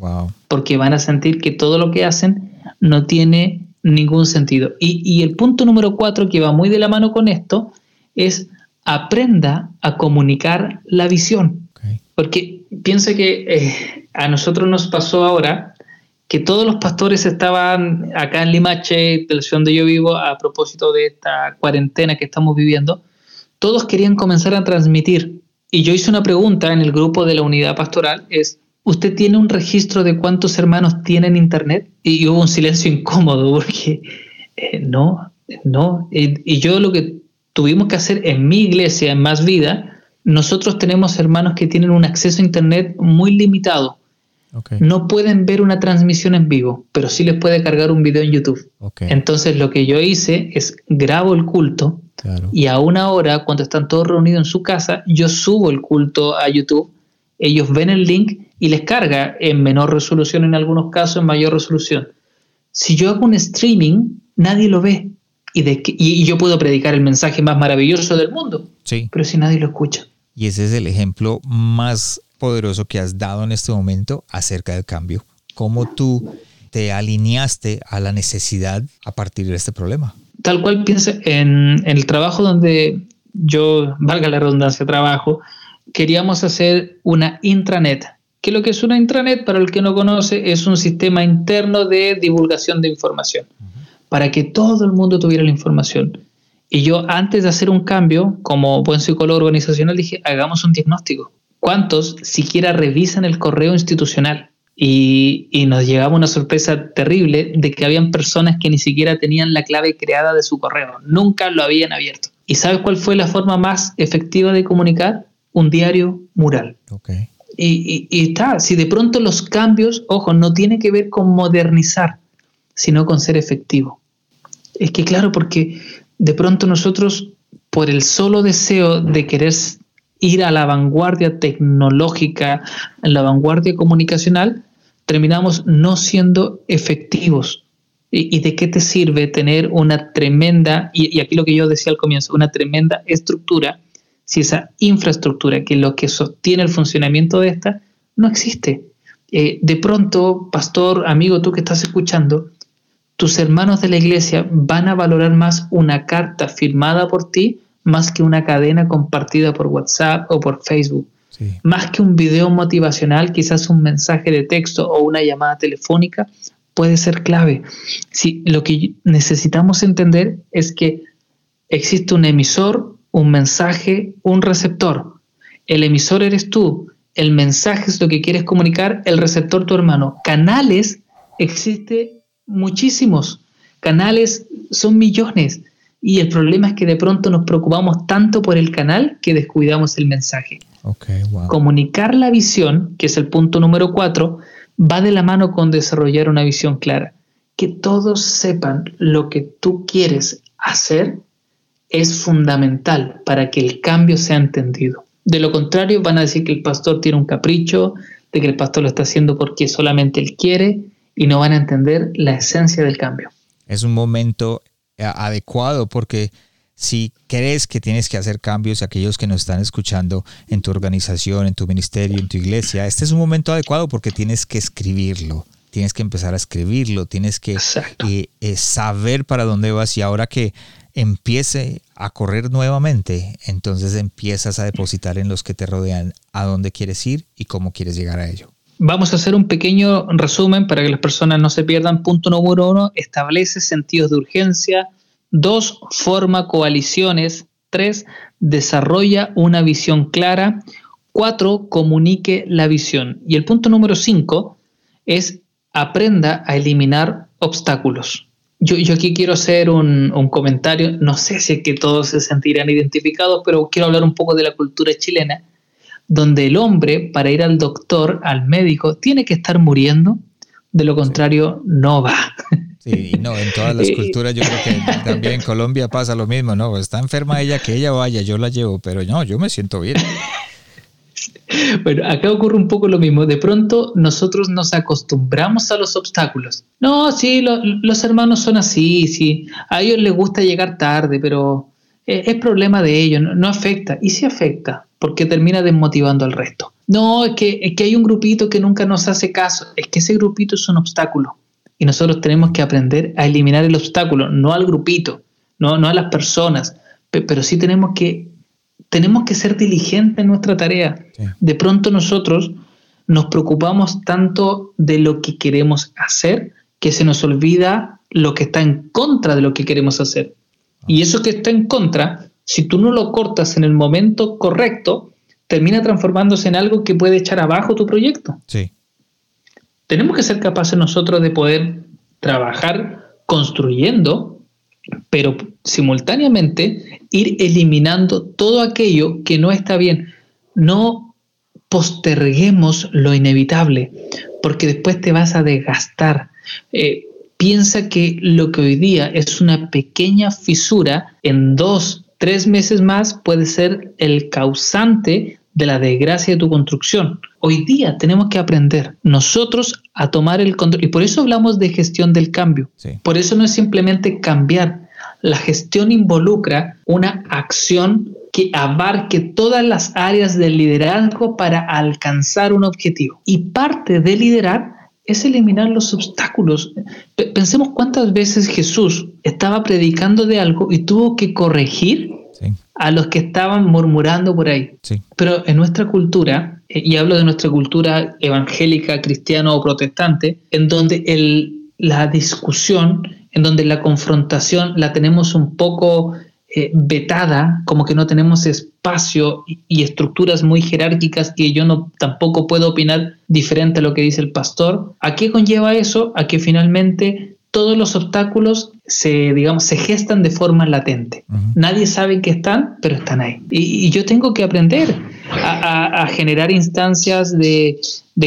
Porque van a sentir que todo lo que hacen no tiene ningún sentido. Y, y, el punto número cuatro, que va muy de la mano con esto, es aprenda a comunicar la visión. Porque piensa que eh, a nosotros nos pasó ahora que todos los pastores estaban acá en Limache, de la ciudad donde yo vivo, a propósito de esta cuarentena que estamos viviendo, todos querían comenzar a transmitir. Y yo hice una pregunta en el grupo de la unidad pastoral, es, ¿usted tiene un registro de cuántos hermanos tienen internet? Y hubo un silencio incómodo porque eh, no, no. y yo lo que tuvimos que hacer en mi iglesia, en Más Vida, nosotros tenemos hermanos que tienen un acceso a internet muy limitado no pueden ver una transmisión en vivo, pero sí les puede cargar un video en YouTube. Entonces lo que yo hice es grabo el culto y a una hora, cuando están todos reunidos en su casa, yo subo el culto a YouTube, ellos ven el link y les carga en menor resolución en algunos casos, en mayor resolución. Si yo hago un streaming, nadie lo ve. Y, de y yo puedo predicar el mensaje más maravilloso del mundo, sí. pero si nadie lo escucha. Y ese es el ejemplo más poderoso que has dado en este momento acerca del cambio. ¿Cómo tú te alineaste a la necesidad a partir de este problema? Tal cual piensa en, el trabajo donde yo, valga la redundancia, trabajo, queríamos hacer una intranet. ¿Qué es lo que es una intranet? Para el que no conoce, es un sistema interno de divulgación de información, para que todo el mundo tuviera la información. Y yo antes de hacer un cambio, como buen psicólogo organizacional, dije, hagamos un diagnóstico. ¿Cuántos siquiera revisan el correo institucional? Y, nos llegaba una sorpresa terrible de que habían personas que ni siquiera tenían la clave creada de su correo, nunca lo habían abierto. ¿Y sabes cuál fue la forma más efectiva de comunicar? Un diario mural. Y, y, está, si de pronto los cambios, ojo, no tiene que ver con modernizar, sino con ser efectivo. Es que claro, porque de pronto nosotros, por el solo deseo de querer ir a la vanguardia tecnológica, en la vanguardia comunicacional, terminamos no siendo efectivos. ¿Y, de qué te sirve tener una tremenda, y, aquí lo que yo decía al comienzo, una tremenda estructura, si esa infraestructura, que es lo que sostiene el funcionamiento de esta, no existe? Eh, de pronto, pastor, amigo, tú que estás escuchando, tus hermanos de la iglesia van a valorar más una carta firmada por ti más que una cadena compartida por WhatsApp o por Facebook. Más que un video motivacional, quizás un mensaje de texto o una llamada telefónica puede ser clave. Si lo que necesitamos entender es que existe un emisor, un mensaje, un receptor. El emisor eres tú, el mensaje es lo que quieres comunicar, el receptor tu hermano. Canales existe muchísimos. Canales son millones. Y el problema es que de pronto nos preocupamos tanto por el canal que descuidamos el mensaje. Comunicar la visión, que es el punto número cuatro, va de la mano con desarrollar una visión clara. Que todos sepan lo que tú quieres hacer es fundamental para que el cambio sea entendido. De lo contrario, van a decir que el pastor tiene un capricho, de que el pastor lo está haciendo porque solamente él quiere y no van a entender la esencia del cambio. Es un momento adecuado porque si crees que tienes que hacer cambios, aquellos que nos están escuchando en tu organización, en tu ministerio, en tu iglesia, este es un momento adecuado porque tienes que escribirlo, tienes que empezar a escribirlo, tienes que eh, eh, saber para dónde vas y ahora que empiece a correr nuevamente, entonces empiezas a depositar en los que te rodean a dónde quieres ir y cómo quieres llegar a ello. Vamos a hacer un pequeño resumen para que las personas no se pierdan. Punto número uno, establece sentidos de urgencia. Dos, forma coaliciones. Tres, desarrolla una visión clara. Cuatro, comunique la visión. Y el punto número cinco es aprenda a eliminar obstáculos. Yo, aquí quiero hacer un, comentario, no sé si que todos se sentirán identificados, pero quiero hablar un poco de la cultura chilena donde el hombre, para ir al doctor, al médico, tiene que estar muriendo, de lo contrario, no va. Sí, no, en todas las culturas yo creo que también en Colombia pasa lo mismo, ¿no? Está enferma ella, que ella vaya, yo la llevo, pero no, yo me siento bien. Bueno, acá ocurre un poco lo mismo. De pronto nosotros nos acostumbramos a los obstáculos. No, sí, los hermanos son así, sí. A ellos les gusta llegar tarde, pero es, es problema de ellos, no, no, afecta. Y sí afecta porque termina desmotivando al resto. No, es que, es que hay un grupito que nunca nos hace caso, es que ese grupito es un obstáculo y nosotros tenemos que aprender a eliminar el obstáculo, no al grupito, no, no a las personas, pero sí tenemos que, tenemos que ser diligentes en nuestra tarea. De pronto nosotros nos preocupamos tanto de lo que queremos hacer que se nos olvida lo que está en contra de lo que queremos hacer. Y eso que está en contra, si tú no lo cortas en el momento correcto, termina transformándose en algo que puede echar abajo tu proyecto. Sí. Tenemos que ser capaces nosotros de poder trabajar construyendo, pero simultáneamente ir eliminando todo aquello que no está bien. No posterguemos lo inevitable, porque después te vas a desgastar. Eh, piensa que lo que hoy día es una pequeña fisura, en dos, tres meses más puede ser el causante de la desgracia de tu construcción. Hoy día tenemos que aprender nosotros a tomar el control y por eso hablamos de gestión del cambio. Por eso no es simplemente cambiar. La gestión involucra una acción que abarque todas las áreas del liderazgo para alcanzar un objetivo. Y parte de liderar es eliminar los obstáculos. Pensemos cuántas veces Jesús estaba predicando de algo y tuvo que corregir a los que estaban murmurando por ahí. Pero en nuestra cultura, eh, y hablo de nuestra cultura evangélica, cristiana o protestante, en donde el, la discusión, en donde la confrontación la tenemos un poco eh, vetada, como que no tenemos espacio y, estructuras muy jerárquicas que yo no tampoco puedo opinar diferente a lo que dice el pastor. ¿A qué conlleva eso? A que finalmente todos los obstáculos se, digamos, se gestan de forma latente. Nadie sabe que están, pero están ahí. Y, yo tengo que aprender a, generar instancias de,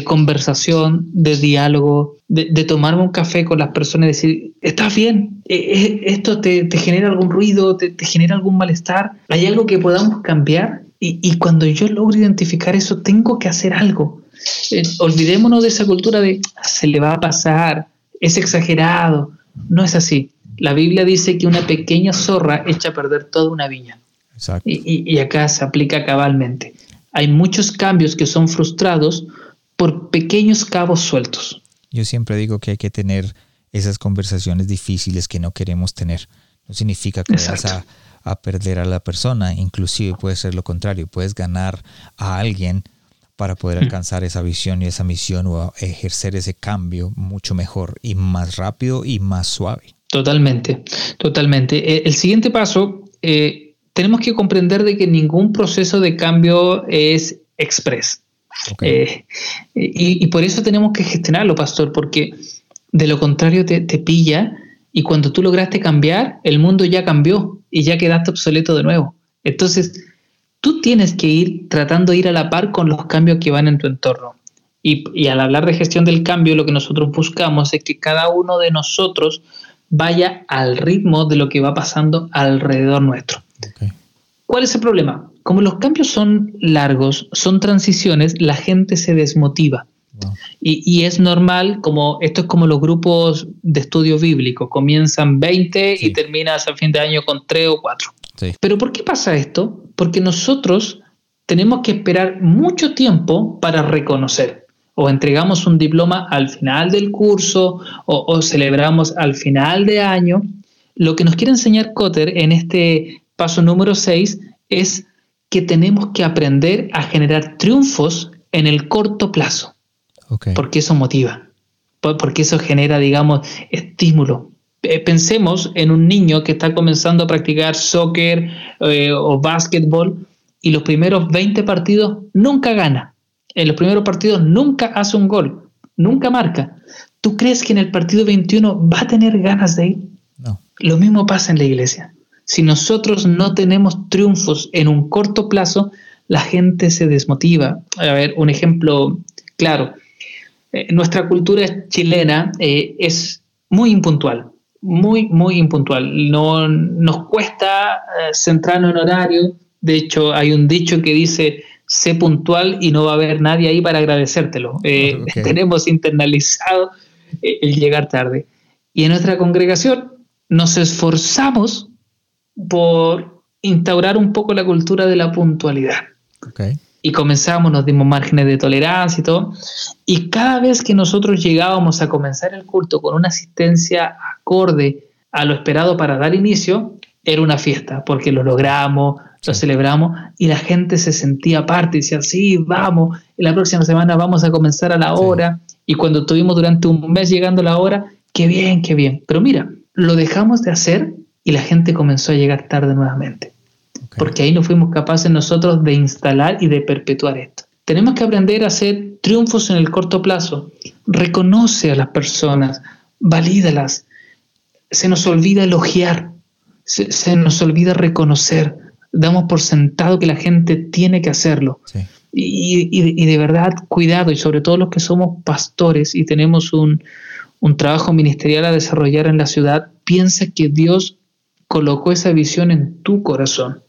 conversación, de diálogo, de, tomarme un café con las personas y decir, ¿estás bien? Eh, eh, ¿Esto te, genera algún ruido? Te, genera algún malestar? ¿Hay algo que podamos cambiar? Y, cuando yo logro identificar eso, tengo que hacer algo. Eh, olvidémonos de esa cultura de se le va a pasar, es exagerado. No es así. La Biblia dice que una pequeña zorra echa a perder toda una viña. Y, acá se aplica cabalmente. Hay muchos cambios que son frustrados por pequeños cabos sueltos. Yo siempre digo que hay que tener esas conversaciones difíciles que no queremos tener. No significa que vas a, a perder a la persona, inclusive puede ser lo contrario, puedes ganar a alguien para poder alcanzar esa visión y esa misión o ejercer ese cambio mucho mejor y más rápido y más suave. Totalmente, totalmente. Eh, el siguiente paso, eh, tenemos que comprender de que ningún proceso de cambio es express. Eh, y, por eso tenemos que gestionarlo, pastor, porque de lo contrario te, te pilla y cuando tú lograste cambiar, el mundo ya cambió y ya quedaste obsoleto de nuevo. Entonces, tú tienes que ir tratando de ir a la par con los cambios que van en tu entorno. Y, al hablar de gestión del cambio, lo que nosotros buscamos es que cada uno de nosotros vaya al ritmo de lo que va pasando alrededor nuestro. ¿Cuál es el problema? Como los cambios son largos, son transiciones, la gente se desmotiva. Y, es normal, como esto es como los grupos de estudio bíblico, comienzan 20 y terminas al fin de año con 3 o 4. Pero ¿por qué pasa esto? Porque nosotros tenemos que esperar mucho tiempo para reconocer. O entregamos un diploma al final del curso o, celebramos al final de año. Lo que nos quiere enseñar Cotter en este paso número 6 es que tenemos que aprender a generar triunfos en el corto plazo. Porque eso motiva, porque eso genera, digamos, estímulo. Eh, pensemos en un niño que está comenzando a practicar soccer eh, o básquetbol y los primeros 20 partidos nunca gana. En los primeros partidos nunca hace un gol, nunca marca. ¿Tú crees que en el partido 21 va a tener ganas de ir? No. Lo mismo pasa en la iglesia. Si nosotros no tenemos triunfos en un corto plazo, la gente se desmotiva. A ver, un ejemplo claro. Eh, nuestra cultura chilena es muy impuntual muy, muy impuntual. No, nos cuesta eh, centrarnos en horario. De hecho, hay un dicho que dice, sé puntual y no va a haber nadie ahí para agradecértelo. Eh, tenemos internalizado eh, el llegar tarde. Y en nuestra congregación nos esforzamos por instaurar un poco la cultura de la puntualidad. Okay y comenzamos, nos dimos márgenes de tolerancia y todo. Y cada vez que nosotros llegábamos a comenzar el culto con una asistencia acorde a lo esperado para dar inicio, era una fiesta, porque lo logramos, lo celebramos y la gente se sentía parte, decía, sí, vamos, en la próxima semana vamos a comenzar a la hora. Y cuando estuvimos durante un mes llegando a la hora, qué bien, qué bien. Pero mira, lo dejamos de hacer y la gente comenzó a llegar tarde nuevamente. Porque ahí no fuimos capaces nosotros de instalar y de perpetuar esto. Tenemos que aprender a hacer triunfos en el corto plazo. Reconoce a las personas, valídalas. Se nos olvida elogiar, se, nos olvida reconocer. Damos por sentado que la gente tiene que hacerlo. Y, de verdad, cuidado, y sobre todo los que somos pastores y tenemos un, un trabajo ministerial a desarrollar en la ciudad, piensa que Dios colocó esa visión en tu corazón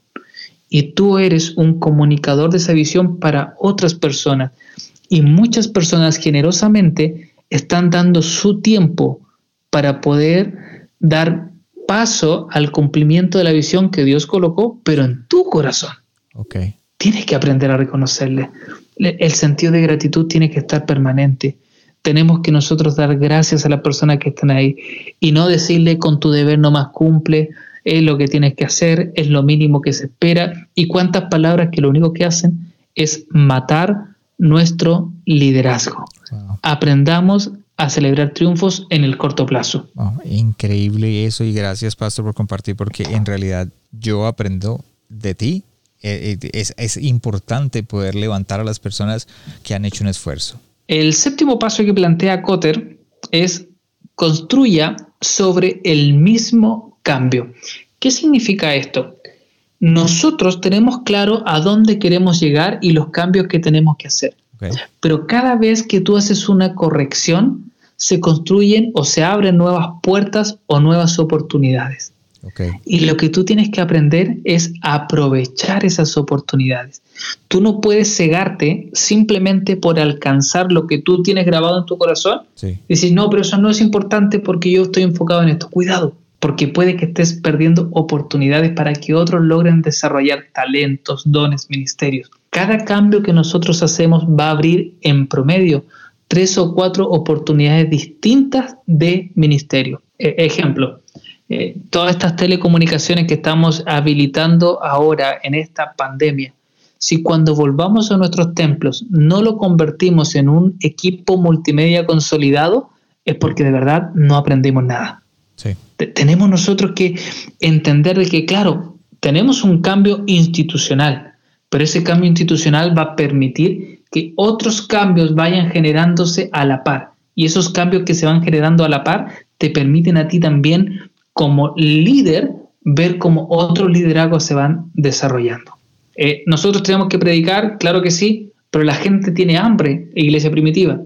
y tú eres un comunicador de esa visión para otras personas. Y muchas personas generosamente están dando su tiempo para poder dar paso al cumplimiento de la visión que Dios colocó, pero en tu corazón. Okay. Tienes que aprender a reconocerle. El sentido de gratitud tiene que estar permanente. Tenemos que nosotros dar gracias a las personas que están ahí y no decirle con tu deber no más cumple, es lo que tienes que hacer, es lo mínimo que se espera y cuántas palabras que lo único que hacen es matar nuestro liderazgo. Aprendamos a celebrar triunfos en el corto plazo. increíble eso y gracias Pastor por compartir porque en realidad yo aprendo de ti. Eh, eh, es, es importante poder levantar a las personas que han hecho un esfuerzo. El séptimo paso que plantea Cotter es construya sobre el mismo cambio. ¿Qué significa esto? Nosotros tenemos claro a dónde queremos llegar y los cambios que tenemos que hacer. Pero cada vez que tú haces una corrección, se construyen o se abren nuevas puertas o nuevas oportunidades. Y lo que tú tienes que aprender es aprovechar esas oportunidades. Tú no puedes cegarte simplemente por alcanzar lo que tú tienes grabado en tu corazón. y Decir, no, pero eso no es importante porque yo estoy enfocado en esto. Cuidado, porque puede que estés perdiendo oportunidades para que otros logren desarrollar talentos, dones, ministerios. Cada cambio que nosotros hacemos va a abrir en promedio tres o cuatro oportunidades distintas de ministerio. E, ejemplo, eh, todas estas telecomunicaciones que estamos habilitando ahora en esta pandemia, si cuando volvamos a nuestros templos no lo convertimos en un equipo multimedia consolidado, es porque de verdad no aprendimos nada. Tenemos nosotros que entender de que, claro, tenemos un cambio institucional, pero ese cambio institucional va a permitir que otros cambios vayan generándose a la par. Y esos cambios que se van generando a la par te permiten a ti también como líder ver cómo otros liderazgos se van desarrollando. Eh, nosotros tenemos que predicar, claro que sí, pero la gente tiene hambre, iglesia primitiva.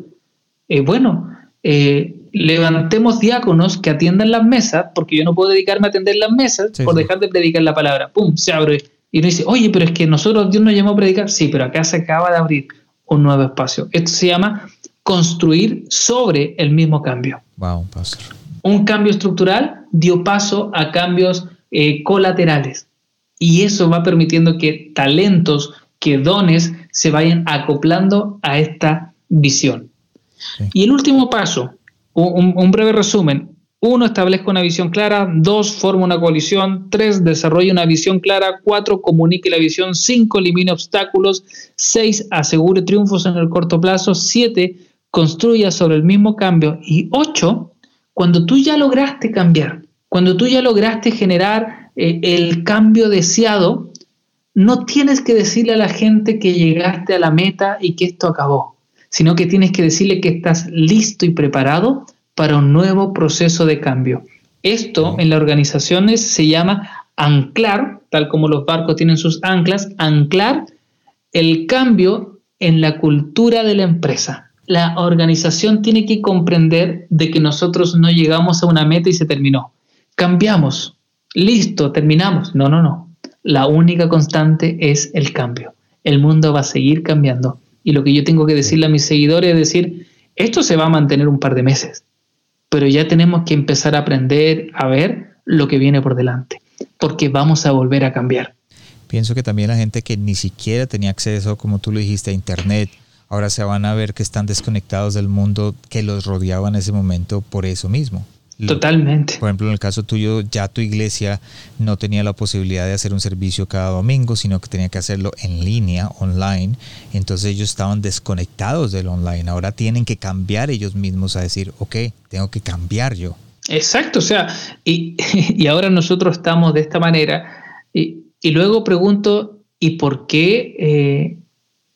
Eh, bueno, eh, levantemos diáconos que atiendan las mesas, porque yo no puedo dedicarme a atender las mesas por dejar de predicar la palabra. ¡Pum! Se abre. Y uno dice, oye, pero es que nosotros Dios nos llamó a predicar. Sí, pero acá se acaba de abrir un nuevo espacio. Esto se llama construir sobre el mismo cambio. Wow, pastor. Un cambio estructural dio paso a cambios eh, colaterales. Y eso va permitiendo que talentos, que dones se vayan acoplando a esta visión. Y el último paso, un, breve resumen. Uno, establezca una visión clara. Dos, forma una coalición. Tres, desarrolle una visión clara. Cuatro, comunique la visión. Cinco, elimine obstáculos. Seis, asegure triunfos en el corto plazo. Siete, construya sobre el mismo cambio. Y ocho, cuando tú ya lograste cambiar, cuando tú ya lograste generar eh, el cambio deseado, no tienes que decirle a la gente que llegaste a la meta y que esto acabó sino que tienes que decirle que estás listo y preparado para un nuevo proceso de cambio. Esto en las organizaciones se llama anclar, tal como los barcos tienen sus anclas, anclar el cambio en la cultura de la empresa. La organización tiene que comprender de que nosotros no llegamos a una meta y se terminó. Cambiamos, listo, terminamos. No, no, no. La única constante es el cambio. El mundo va a seguir cambiando. Y lo que yo tengo que decirle a mis seguidores es decir, esto se va a mantener un par de meses, pero ya tenemos que empezar a aprender a ver lo que viene por delante, porque vamos a volver a cambiar. Pienso que también la gente que ni siquiera tenía acceso, como tú lo dijiste, a Internet, ahora se van a ver que están desconectados del mundo que los rodeaba en ese momento por eso mismo. Totalmente. Por ejemplo, en el caso tuyo, ya tu iglesia no tenía la posibilidad de hacer un servicio cada domingo, sino que tenía que hacerlo en línea, online. Entonces ellos estaban desconectados del online. Ahora tienen que cambiar ellos mismos a decir, ok, tengo que cambiar yo. Exacto, o sea, y, y ahora nosotros estamos de esta manera. Y, y luego pregunto, ¿y por qué eh,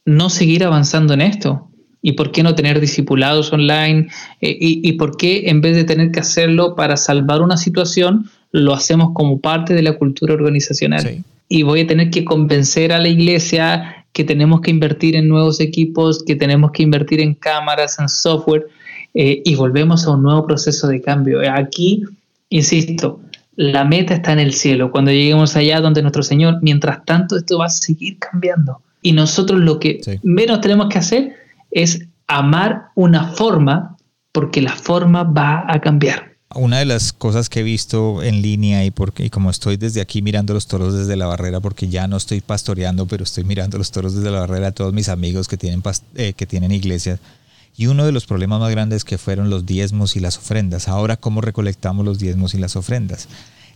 no seguir avanzando en esto? ¿Y por qué no tener discipulados online? Eh, y, por qué en vez de tener que hacerlo para salvar una situación, lo hacemos como parte de la cultura organizacional? Y voy a tener que convencer a la iglesia que tenemos que invertir en nuevos equipos, que tenemos que invertir en cámaras, en software, eh, y volvemos a un nuevo proceso de cambio. Aquí, insisto, la meta está en el cielo, cuando lleguemos allá donde nuestro Señor, mientras tanto esto va a seguir cambiando. Y nosotros lo que menos tenemos que hacer es amar una forma porque la forma va a cambiar. Una de las cosas que he visto en línea y, porque, como estoy desde aquí mirando los toros desde la barrera, porque ya no estoy pastoreando, pero estoy mirando los toros desde la barrera a todos mis amigos que tienen, eh, que tienen iglesias. Y uno de los problemas más grandes que fueron los diezmos y las ofrendas. Ahora, ¿cómo recolectamos los diezmos y las ofrendas?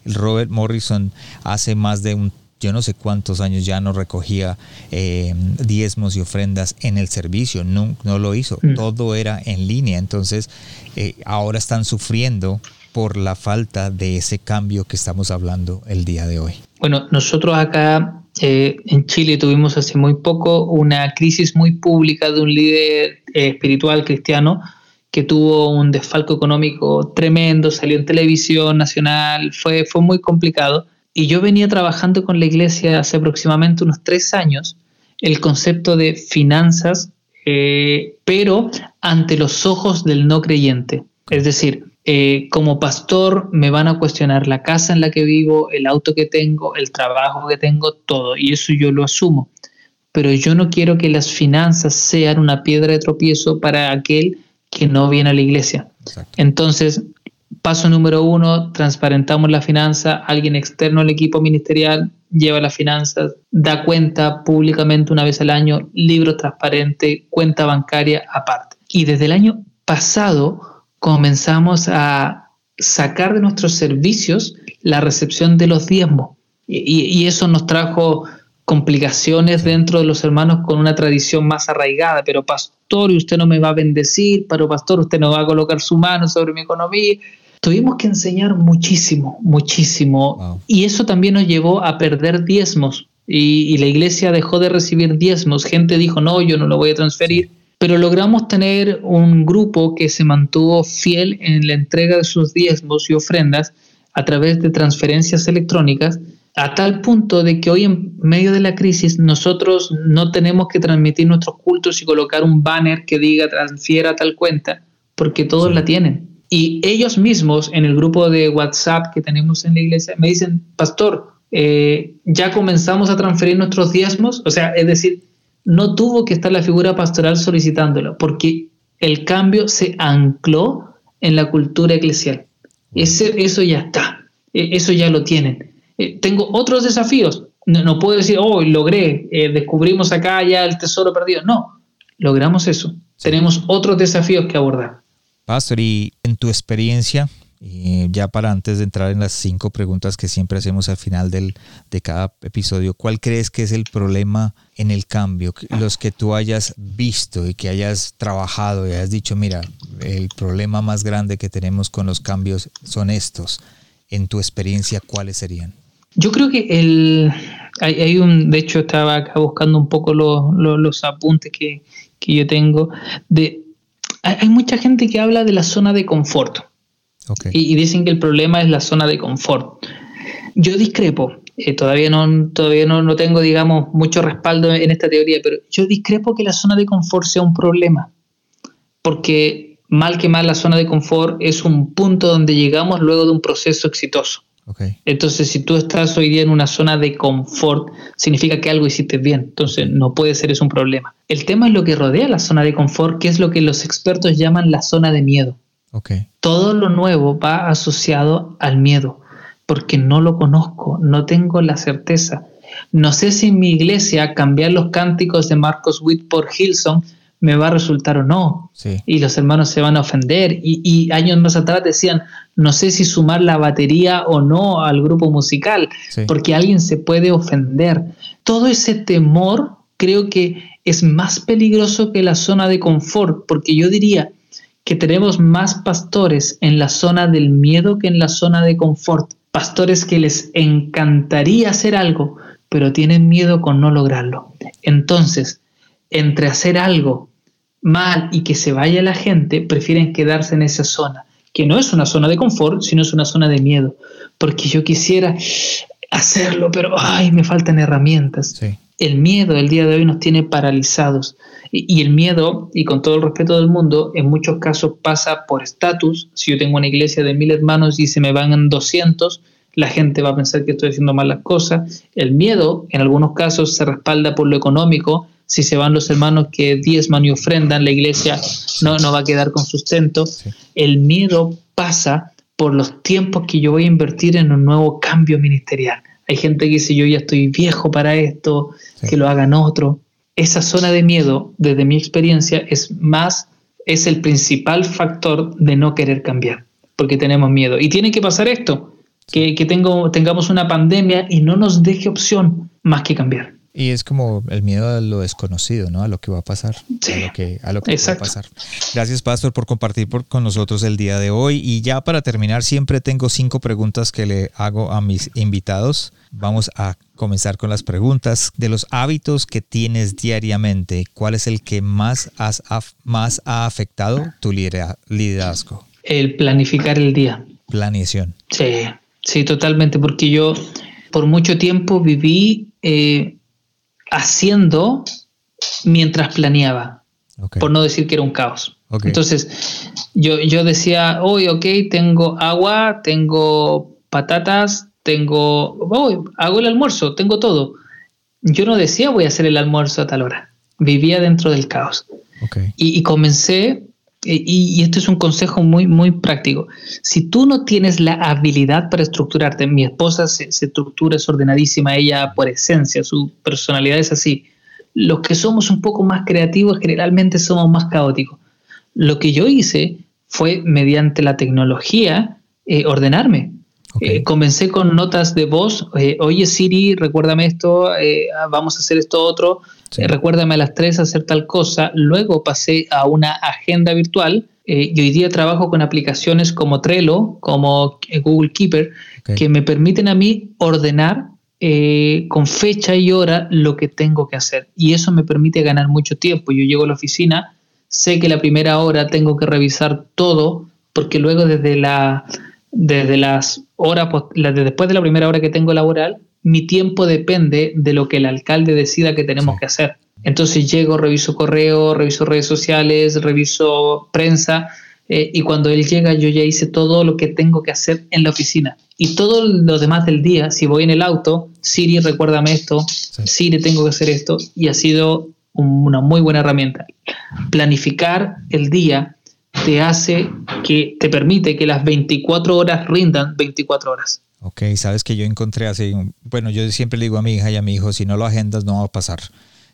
Robert Morrison hace más de un yo no sé cuántos años ya no recogía eh, diezmos y ofrendas en el servicio, no, no lo hizo, mm. todo era en línea, entonces eh, ahora están sufriendo por la falta de ese cambio que estamos hablando el día de hoy. Bueno, nosotros acá eh, en Chile tuvimos hace muy poco una crisis muy pública de un líder espiritual cristiano que tuvo un desfalco económico tremendo, salió en televisión nacional, fue, fue muy complicado y yo venía trabajando con la iglesia hace aproximadamente unos tres años el concepto de finanzas, eh, pero ante los ojos del no creyente. Es decir, eh, como pastor me van a cuestionar la casa en la que vivo, el auto que tengo, el trabajo que tengo, todo, y eso yo lo asumo. Pero yo no quiero que las finanzas sean una piedra de tropiezo para aquel que no viene a la iglesia. Entonces, Paso número uno, transparentamos la finanza, alguien externo al equipo ministerial lleva las finanzas, da cuenta públicamente una vez al año, libro transparente, cuenta bancaria aparte. Y desde el año pasado comenzamos a sacar de nuestros servicios la recepción de los diezmos. Y, y, eso nos trajo complicaciones dentro de los hermanos con una tradición más arraigada, pero pastor, usted no me va a bendecir, pero pastor, usted no va a colocar su mano sobre mi economía tuvimos que enseñar muchísimo, muchísimo. Y eso también nos llevó a perder diezmos. Y, la iglesia dejó de recibir diezmos. Gente dijo, no, yo no lo voy a transferir. Pero logramos tener un grupo que se mantuvo fiel en la entrega de sus diezmos y ofrendas a través de transferencias electrónicas, a tal punto de que hoy en medio de la crisis nosotros no tenemos que transmitir nuestros cultos y colocar un banner que diga transfiera tal cuenta, porque todos la tienen. Y ellos mismos en el grupo de WhatsApp que tenemos en la iglesia me dicen, pastor, eh, ya comenzamos a transferir nuestros diezmos, o sea, es decir, no tuvo que estar la figura pastoral solicitándolo, porque el cambio se ancló en la cultura eclesial. Ese, eso ya está, e, eso ya lo tienen. Eh, tengo otros desafíos, no, puedo decir, oh, logré, eh, descubrimos acá ya el tesoro perdido. No, logramos eso. Tenemos otros desafíos que abordar. Pastor, y en tu experiencia, ya para antes de entrar en las cinco preguntas que siempre hacemos al final del, de cada episodio, ¿cuál crees que es el problema en el cambio? Los que tú hayas visto y que hayas trabajado y hayas dicho, mira, el problema más grande que tenemos con los cambios son estos. En tu experiencia, ¿cuáles serían? Yo creo que el, hay, un, de hecho estaba acá buscando un poco los, apuntes que, que yo tengo, de hay, mucha gente que habla de la zona de confort. Y, dicen que el problema es la zona de confort. Yo discrepo. Eh, todavía no, todavía no, no, tengo, digamos, mucho respaldo en esta teoría, pero yo discrepo que la zona de confort sea un problema. Porque mal que mal la zona de confort es un punto donde llegamos luego de un proceso exitoso. Entonces, si tú estás hoy día en una zona de confort, significa que algo hiciste bien. Entonces, no puede ser eso un problema. El tema es lo que rodea la zona de confort, que es lo que los expertos llaman la zona de miedo. Todo lo nuevo va asociado al miedo, porque no lo conozco, no tengo la certeza. No sé si en mi iglesia cambiar los cánticos de Marcos Witt por Hilson me va a resultar o no. Y los hermanos se van a ofender. Y, años más atrás decían, no sé si sumar la batería o no al grupo musical, porque alguien se puede ofender. Todo ese temor creo que es más peligroso que la zona de confort, porque yo diría que tenemos más pastores en la zona del miedo que en la zona de confort. Pastores que les encantaría hacer algo, pero tienen miedo con no lograrlo. Entonces, entre hacer algo mal y que se vaya la gente, prefieren quedarse en esa zona, que no es una zona de confort, sino es una zona de miedo, porque yo quisiera hacerlo, pero ay, me faltan herramientas. El miedo el día de hoy nos tiene paralizados y, el miedo, y con todo el respeto del mundo, en muchos casos pasa por estatus. Si yo tengo una iglesia de mil hermanos y se me van 200, la gente va a pensar que estoy haciendo mal las cosas. El miedo, en algunos casos, se respalda por lo económico, si se van los hermanos que diezman y ofrendan, la iglesia no, no va a quedar con sustento. El miedo pasa por los tiempos que yo voy a invertir en un nuevo cambio ministerial. Hay gente que dice, yo ya estoy viejo para esto, que lo hagan otro. Esa zona de miedo, desde mi experiencia, es más, es el principal factor de no querer cambiar, porque tenemos miedo. Y tiene que pasar esto, que, que tengo, tengamos una pandemia y no nos deje opción más que cambiar. Y es como el miedo a lo desconocido, ¿no? A lo que va a pasar. A lo que, a lo que va a pasar. Gracias, Pastor, por compartir con nosotros el día de hoy. Y ya para terminar, siempre tengo cinco preguntas que le hago a mis invitados. Vamos a comenzar con las preguntas. De los hábitos que tienes diariamente, ¿cuál es el que más, has, más ha afectado tu liderazgo? El planificar el día. Planeación. Sí, sí, totalmente, porque yo por mucho tiempo viví... Eh, haciendo mientras planeaba, por no decir que era un caos. Entonces, yo, yo decía, hoy, ok, tengo agua, tengo patatas, tengo, oh, hago el almuerzo, tengo todo. Yo no decía voy a hacer el almuerzo a tal hora, vivía dentro del caos. Y, comencé, y, y, esto es un consejo muy, muy práctico, si tú no tienes la habilidad para estructurarte, mi esposa se, se estructura, es ordenadísima, ella por esencia, su personalidad es así, los que somos un poco más creativos generalmente somos más caóticos. Lo que yo hice fue, mediante la tecnología, eh, ordenarme. Eh, comencé con notas de voz, eh, oye Siri, recuérdame esto, vamos a hacer esto otro, recuérdame a las tres hacer tal cosa. Luego pasé a una agenda virtual y hoy día trabajo con aplicaciones como Trello, como Google Keeper, que me permiten a mí ordenar eh, con fecha y hora lo que tengo que hacer. Y eso me permite ganar mucho tiempo. Yo llego a la oficina, sé que la primera hora tengo que revisar todo, porque luego desde, la, desde las horas, después de la primera hora que tengo laboral, mi tiempo depende de lo que el alcalde decida que tenemos que hacer. Entonces llego, reviso correo, reviso redes sociales, reviso prensa eh, y cuando él llega yo ya hice todo lo que tengo que hacer en la oficina. Y todo lo demás del día, si voy en el auto, Siri, recuérdame esto, Siri, tengo que hacer esto, y ha sido una muy buena herramienta. Planificar el día te hace que te permite que las 24 horas rindan 24 horas. Ok, sabes que yo encontré así, bueno, yo siempre le digo a mi hija y a mi hijo, si no lo agendas no va a pasar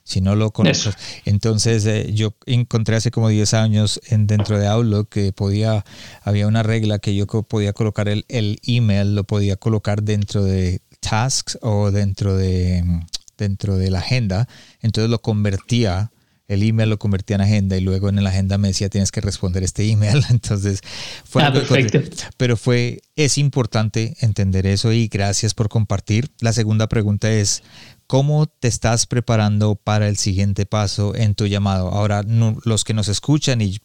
si no lo conoces. Entonces eh, yo encontré hace como 10 años en, dentro de Outlook que podía, había una regla que yo podía colocar el, el email, lo podía colocar dentro de tasks o dentro de, dentro de la agenda. Entonces lo convertía el email lo convertía en agenda y luego en la agenda me decía tienes que responder este email. Entonces fue ah, perfecto. Pero fue, es importante entender eso y gracias por compartir. La segunda pregunta es, ¿Cómo te estás preparando para el siguiente paso en tu llamado? Ahora, los que nos escuchan y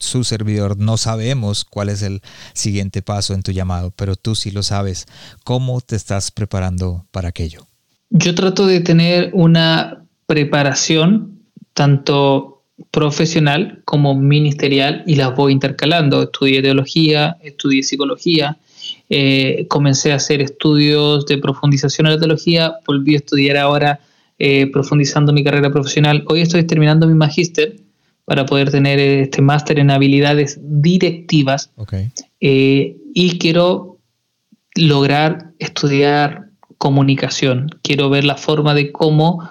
su servidor no sabemos cuál es el siguiente paso en tu llamado, pero tú sí lo sabes. ¿Cómo te estás preparando para aquello? Yo trato de tener una preparación tanto profesional como ministerial y las voy intercalando. Estudié teología, estudié psicología, eh, comencé a hacer estudios de profundización en la teología, volví a estudiar ahora eh, profundizando mi carrera profesional. Hoy estoy terminando mi magíster para poder tener este máster en habilidades directivas eh, y quiero lograr estudiar comunicación. Quiero ver la forma de cómo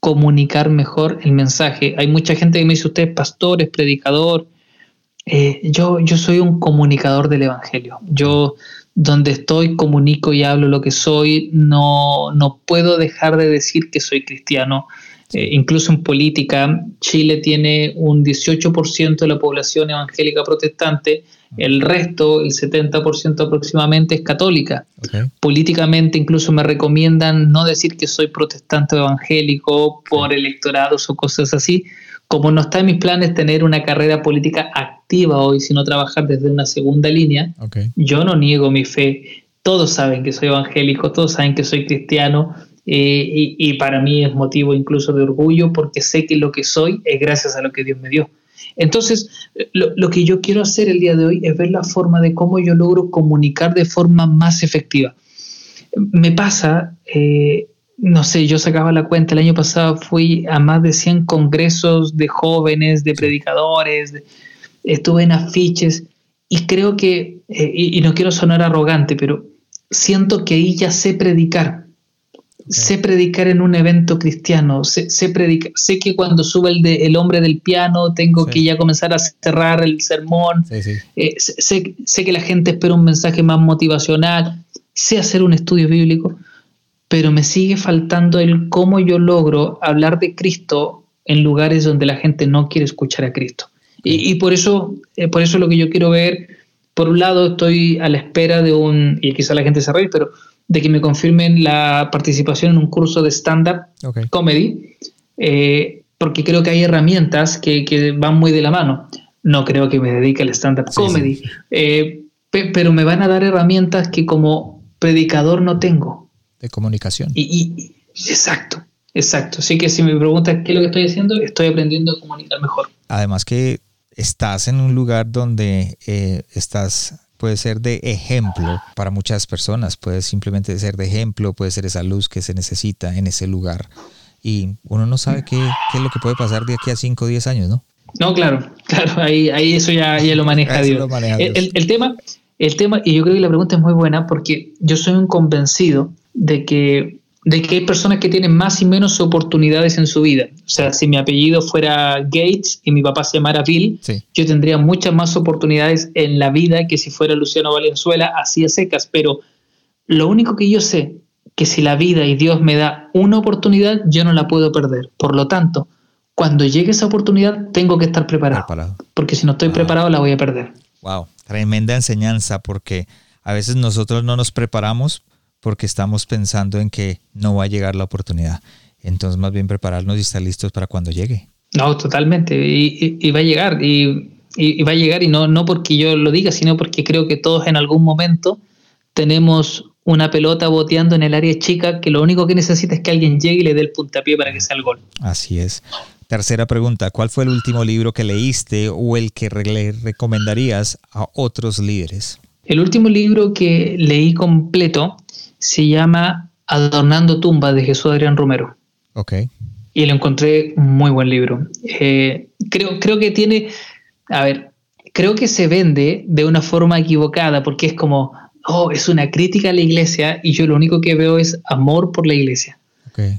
comunicar mejor el mensaje. Hay mucha gente que me dice, usted es pastor, es predicador. Eh, yo, yo soy un comunicador del Evangelio. Yo donde estoy comunico y hablo lo que soy. No, no puedo dejar de decir que soy cristiano. Eh, incluso en política, Chile tiene un 18% de la población evangélica protestante, el resto, el 70% aproximadamente, es católica. Políticamente incluso me recomiendan no decir que soy protestante o evangélico por electorados o cosas así. Como no está en mis planes tener una carrera política activa hoy, sino trabajar desde una segunda línea, yo no niego mi fe. Todos saben que soy evangélico, todos saben que soy cristiano, eh, y, para mí es motivo incluso de orgullo porque sé que lo que soy es gracias a lo que Dios me dio. Entonces, lo, que yo quiero hacer el día de hoy es ver la forma de cómo yo logro comunicar de forma más efectiva. Me pasa, eh, no sé, yo sacaba la cuenta, el año pasado fui a más de 100 congresos de jóvenes, de predicadores, estuve en afiches y creo que, eh, y no quiero sonar arrogante, pero siento que ahí ya sé predicar sé predicar en un evento cristiano, sé, sé, sé que cuando sube el, de, el hombre del piano tengo que ya comenzar a cerrar el sermón, eh, sé, sé, que la gente espera un mensaje más motivacional, sé hacer un estudio bíblico, pero me sigue faltando el cómo yo logro hablar de Cristo en lugares donde la gente no quiere escuchar a Cristo. Y, por eso, eh, por eso lo que yo quiero ver, por un lado estoy a la espera de un, y quizá la gente se ríe, pero de que me confirmen la participación en un curso de stand-up comedy, eh, porque creo que hay herramientas que, van muy de la mano. No creo que me dedique al stand-up comedy, eh, pero me van a dar herramientas que como predicador no tengo. De comunicación. Y, exacto, exacto. Así que si me preguntas qué es lo que estoy haciendo, estoy aprendiendo a comunicar mejor. Además que estás en un lugar donde eh, estás puede ser de ejemplo para muchas personas, puede simplemente ser de ejemplo, puede ser esa luz que se necesita en ese lugar. Y uno no sabe qué, qué es lo que puede pasar de aquí a 5 o 10 años, ¿no? No, claro, claro, ahí, ahí eso ya, ya lo maneja Dios. El, el, tema, el tema, y yo creo que la pregunta es muy buena porque yo soy un convencido de que de que hay personas que tienen más y menos oportunidades en su vida. O sea, si mi apellido fuera Gates y mi papá se llamara Bill, yo tendría muchas más oportunidades en la vida que si fuera Luciano Valenzuela, así a secas. Pero lo único que yo sé, que si la vida y Dios me da una oportunidad, yo no la puedo perder. Por lo tanto, cuando llegue esa oportunidad, tengo que estar preparado. Porque si no estoy preparado, la voy a perder. Wow, tremenda enseñanza, porque a veces nosotros no nos preparamos porque estamos pensando en que no va a llegar la oportunidad. Entonces, más bien prepararnos y estar listos para cuando llegue. No, totalmente. Y, va a llegar. Y, va a llegar, y no, no porque yo lo diga, sino porque creo que todos en algún momento tenemos una pelota boteando en el área chica que lo único que necesita es que alguien llegue y le dé el puntapié para que sea el gol. Así es. Tercera pregunta, ¿cuál fue el último libro que leíste o el que le recomendarías a otros líderes? El último libro que leí completo se llama Adornando Tumba de Jesús Adrián Romero. Ok. Y lo encontré muy buen libro. Eh, creo, creo que tiene, a ver, creo que se vende de una forma equivocada porque es como, oh, es una crítica a la iglesia y yo lo único que veo es amor por la iglesia.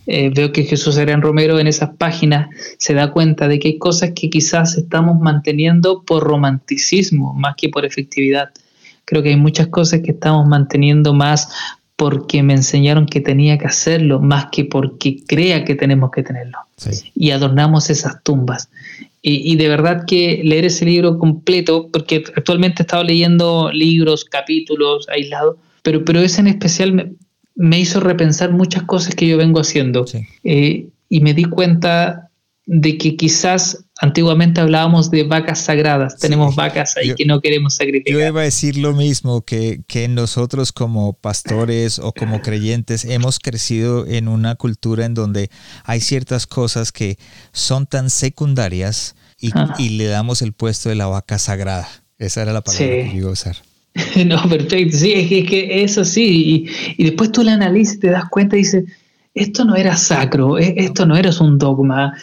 Eh, veo que Jesús Adrián Romero en esas páginas se da cuenta de que hay cosas que quizás estamos manteniendo por romanticismo más que por efectividad. Creo que hay muchas cosas que estamos manteniendo más porque me enseñaron que tenía que hacerlo, más que porque crea que tenemos que tenerlo. Y adornamos esas tumbas. Y, de verdad que leer ese libro completo, porque actualmente he estado leyendo libros, capítulos aislados, pero, pero ese en especial me, hizo repensar muchas cosas que yo vengo haciendo. Eh, y me di cuenta de que quizás antiguamente hablábamos de vacas sagradas, tenemos vacas ahí que no queremos sacrificar. Yo iba a decir lo mismo, que, que nosotros como pastores o como creyentes hemos crecido en una cultura en donde hay ciertas cosas que son tan secundarias y, y le damos el puesto de la vaca sagrada. Esa era la palabra que iba a usar. No, perfecto, sí, es que, eso sí, y, y después tú la analizas y te das cuenta y dices, esto no era sacro, e, esto no era un dogma,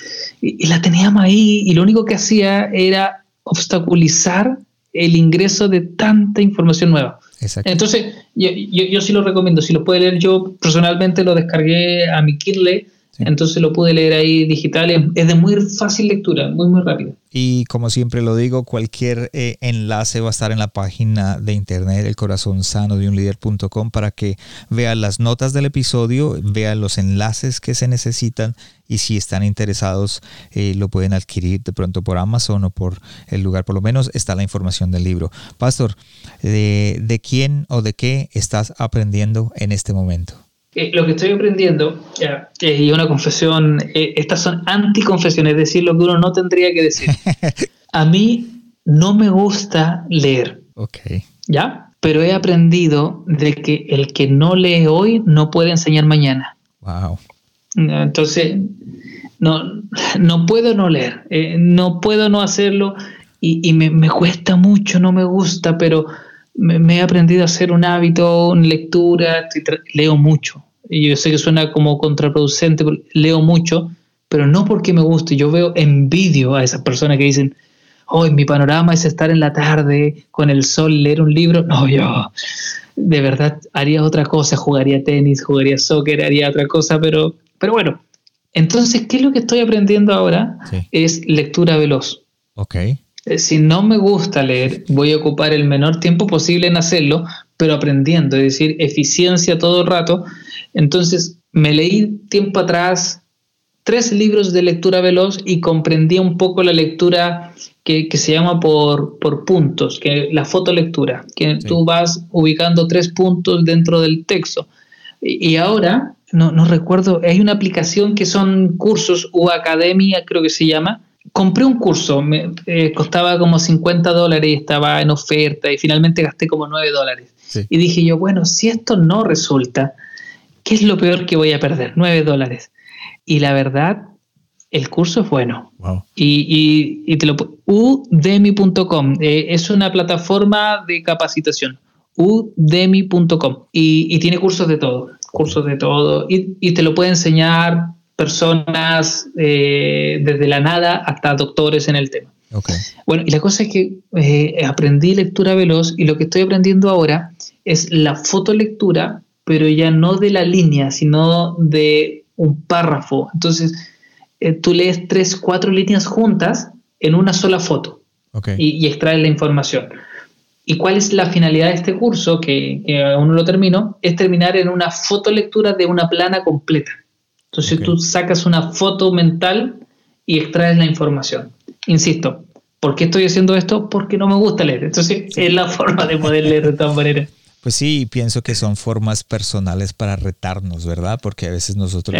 y, la teníamos ahí y lo único que hacía era obstaculizar el ingreso de tanta información nueva. Entonces, yo, yo, sí lo recomiendo, si lo puede leer yo personalmente lo descargué a mi Kindle, Entonces lo pude leer ahí digital, es de muy fácil lectura, muy, muy rápido. Y como siempre lo digo, cualquier eh, enlace va a estar en la página de internet, el corazón sano de un líder.com, para que vean las notas del episodio, vean los enlaces que se necesitan y si están interesados eh, lo pueden adquirir de pronto por Amazon o por el lugar, por lo menos está la información del libro. Pastor, ¿de, de quién o de qué estás aprendiendo en este momento? Eh, lo que estoy aprendiendo, eh, y una confesión, eh, estas son anticonfesiones, es decir, lo que uno no tendría que decir. A mí no me gusta leer. Ok. ¿Ya? Pero he aprendido de que el que no lee hoy no puede enseñar mañana. Wow. Entonces, no, no puedo no leer, no puedo no hacerlo y, me, me, cuesta mucho, no me gusta, pero me, me, he aprendido a hacer un hábito, una lectura, leo mucho, y yo sé que suena como contraproducente, leo mucho, pero no porque me guste, yo veo envidio a esas personas que dicen, hoy mi panorama es estar en la tarde con el sol, leer un libro. No, yo de verdad haría otra cosa, jugaría tenis, jugaría soccer, haría otra cosa, pero, pero bueno. Entonces, ¿qué es lo que estoy aprendiendo ahora? Es lectura veloz. Ok. Eh, si no me gusta leer, voy a ocupar el menor tiempo posible en hacerlo, pero aprendiendo, es decir, eficiencia todo el rato entonces me leí tiempo atrás tres libros de lectura veloz y comprendí un poco la lectura que, se llama por, puntos, que la fotolectura, que tú vas ubicando tres puntos dentro del texto. Y, ahora, no, no, recuerdo, hay una aplicación que son cursos, o academia creo que se llama. Compré un curso, me eh, costaba como 50 dólares y estaba en oferta y finalmente gasté como 9 dólares. Y dije yo, bueno, si esto no resulta, ¿qué es lo peor que voy a perder? 9 dólares. Y la verdad, el curso es bueno. Y, y, te lo udemy.com eh, es una plataforma de capacitación. udemy.com y, y, tiene cursos de todo, cursos de todo. Y, te lo puede enseñar personas eh, desde la nada hasta doctores en el tema. Bueno, y la cosa es que eh, aprendí lectura veloz y lo que estoy aprendiendo ahora es la fotolectura pero ya no de la línea, sino de un párrafo. Entonces, eh, tú lees tres, cuatro líneas juntas en una sola foto y, extraes la información. ¿Y cuál es la finalidad de este curso? Que, aún no lo termino, es terminar en una fotolectura de una plana completa. Entonces tú sacas una foto mental y extraes la información. Insisto, ¿por qué estoy haciendo esto? Porque no me gusta leer. Entonces es la forma de poder leer de todas maneras. Pues sí, pienso que son formas personales para retarnos, ¿verdad? Porque a veces nosotros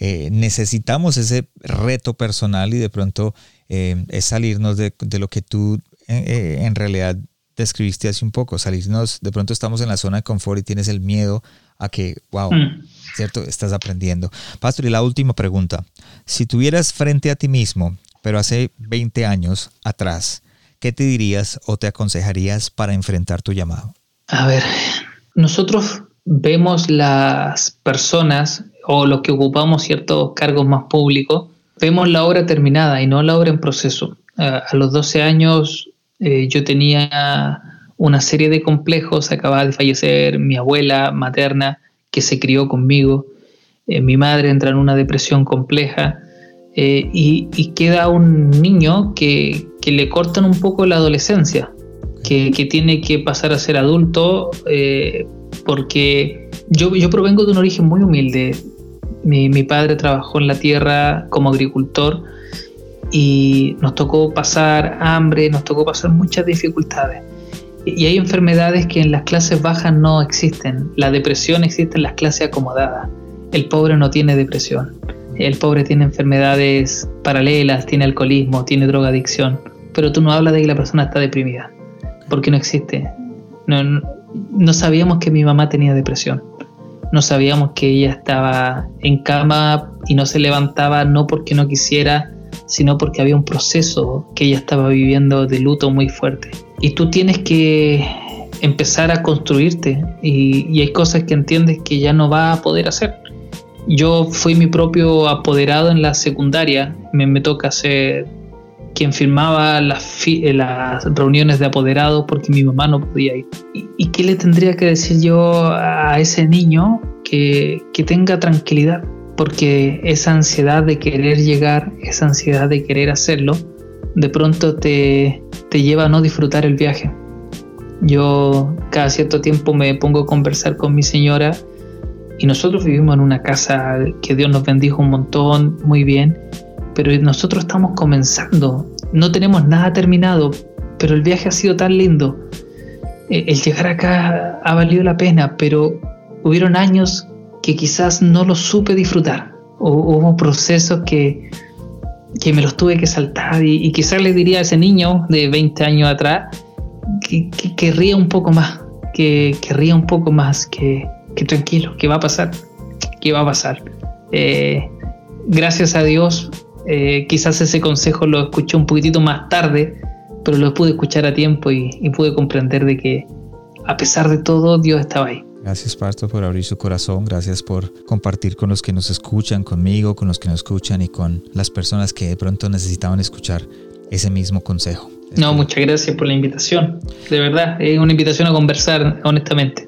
eh, necesitamos ese reto personal y de pronto eh, es salirnos de, lo que tú eh, en realidad describiste hace un poco, salirnos, de pronto estamos en la zona de confort y tienes el miedo a que, wow, mm. ¿cierto? Estás aprendiendo. Pastor, y la última pregunta, si tuvieras frente a ti mismo, pero hace 20 años atrás, ¿qué te dirías o te aconsejarías para enfrentar tu llamado? A ver, nosotros vemos las personas o los que ocupamos ciertos cargos más públicos, vemos la obra terminada y no la obra en proceso. A, los 12 años eh, yo tenía una serie de complejos, acababa de fallecer mi abuela materna que se crió conmigo, eh, mi madre entra en una depresión compleja eh, y, queda un niño que, que le cortan un poco la adolescencia que, tiene que pasar a ser adulto, eh, porque yo, yo provengo de un origen muy humilde. Mi, mi, padre trabajó en la tierra como agricultor y nos tocó pasar hambre, nos tocó pasar muchas dificultades. Y hay enfermedades que en las clases bajas no existen. La depresión existe en las clases acomodadas. El pobre no tiene depresión. El pobre tiene enfermedades paralelas, tiene alcoholismo, tiene drogadicción. Pero tú no hablas de que la persona está deprimida porque no existe. No, sabíamos que mi mamá tenía depresión. No sabíamos que ella estaba en cama y no se levantaba no porque no quisiera, sino porque había un proceso que ella estaba viviendo de luto muy fuerte. Y tú tienes que empezar a construirte y, hay cosas que entiendes que ya no va a poder hacer. Yo fui mi propio apoderado en la secundaria, me, me toca hacer quien firmaba las, eh, las reuniones de apoderados porque mi mamá no podía ir. ¿Y, qué le tendría que decir yo a ese niño que, tenga tranquilidad? porque esa ansiedad de querer llegar, esa ansiedad de querer hacerlo, de pronto te, te lleva a no disfrutar el viaje. Yo cada cierto tiempo me pongo a conversar con mi señora y nosotros vivimos en una casa que Dios nos bendijo un montón, muy bien, pero nosotros estamos comenzando, no tenemos nada terminado, pero el viaje ha sido tan lindo. Eh, el llegar acá ha valido la pena, pero hubieron años que quizás no lo supe disfrutar. O, hubo procesos que, que me los tuve que saltar y, quizás le diría a ese niño de 20 años atrás que, que, un poco más, que, que un poco más, que, que tranquilo, que va a pasar, que va a pasar. Eh, gracias a Dios, eh, quizás ese consejo lo escuché un poquitito más tarde, pero lo pude escuchar a tiempo y, y pude comprender de que a pesar de todo, Dios estaba ahí. Gracias, Pastor, por abrir su corazón. Gracias por compartir con los que nos escuchan, conmigo, con los que nos escuchan y con las personas que de pronto necesitaban escuchar ese mismo consejo. No, muchas gracias por la invitación. De verdad, es una invitación a conversar, honestamente.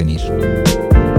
venir.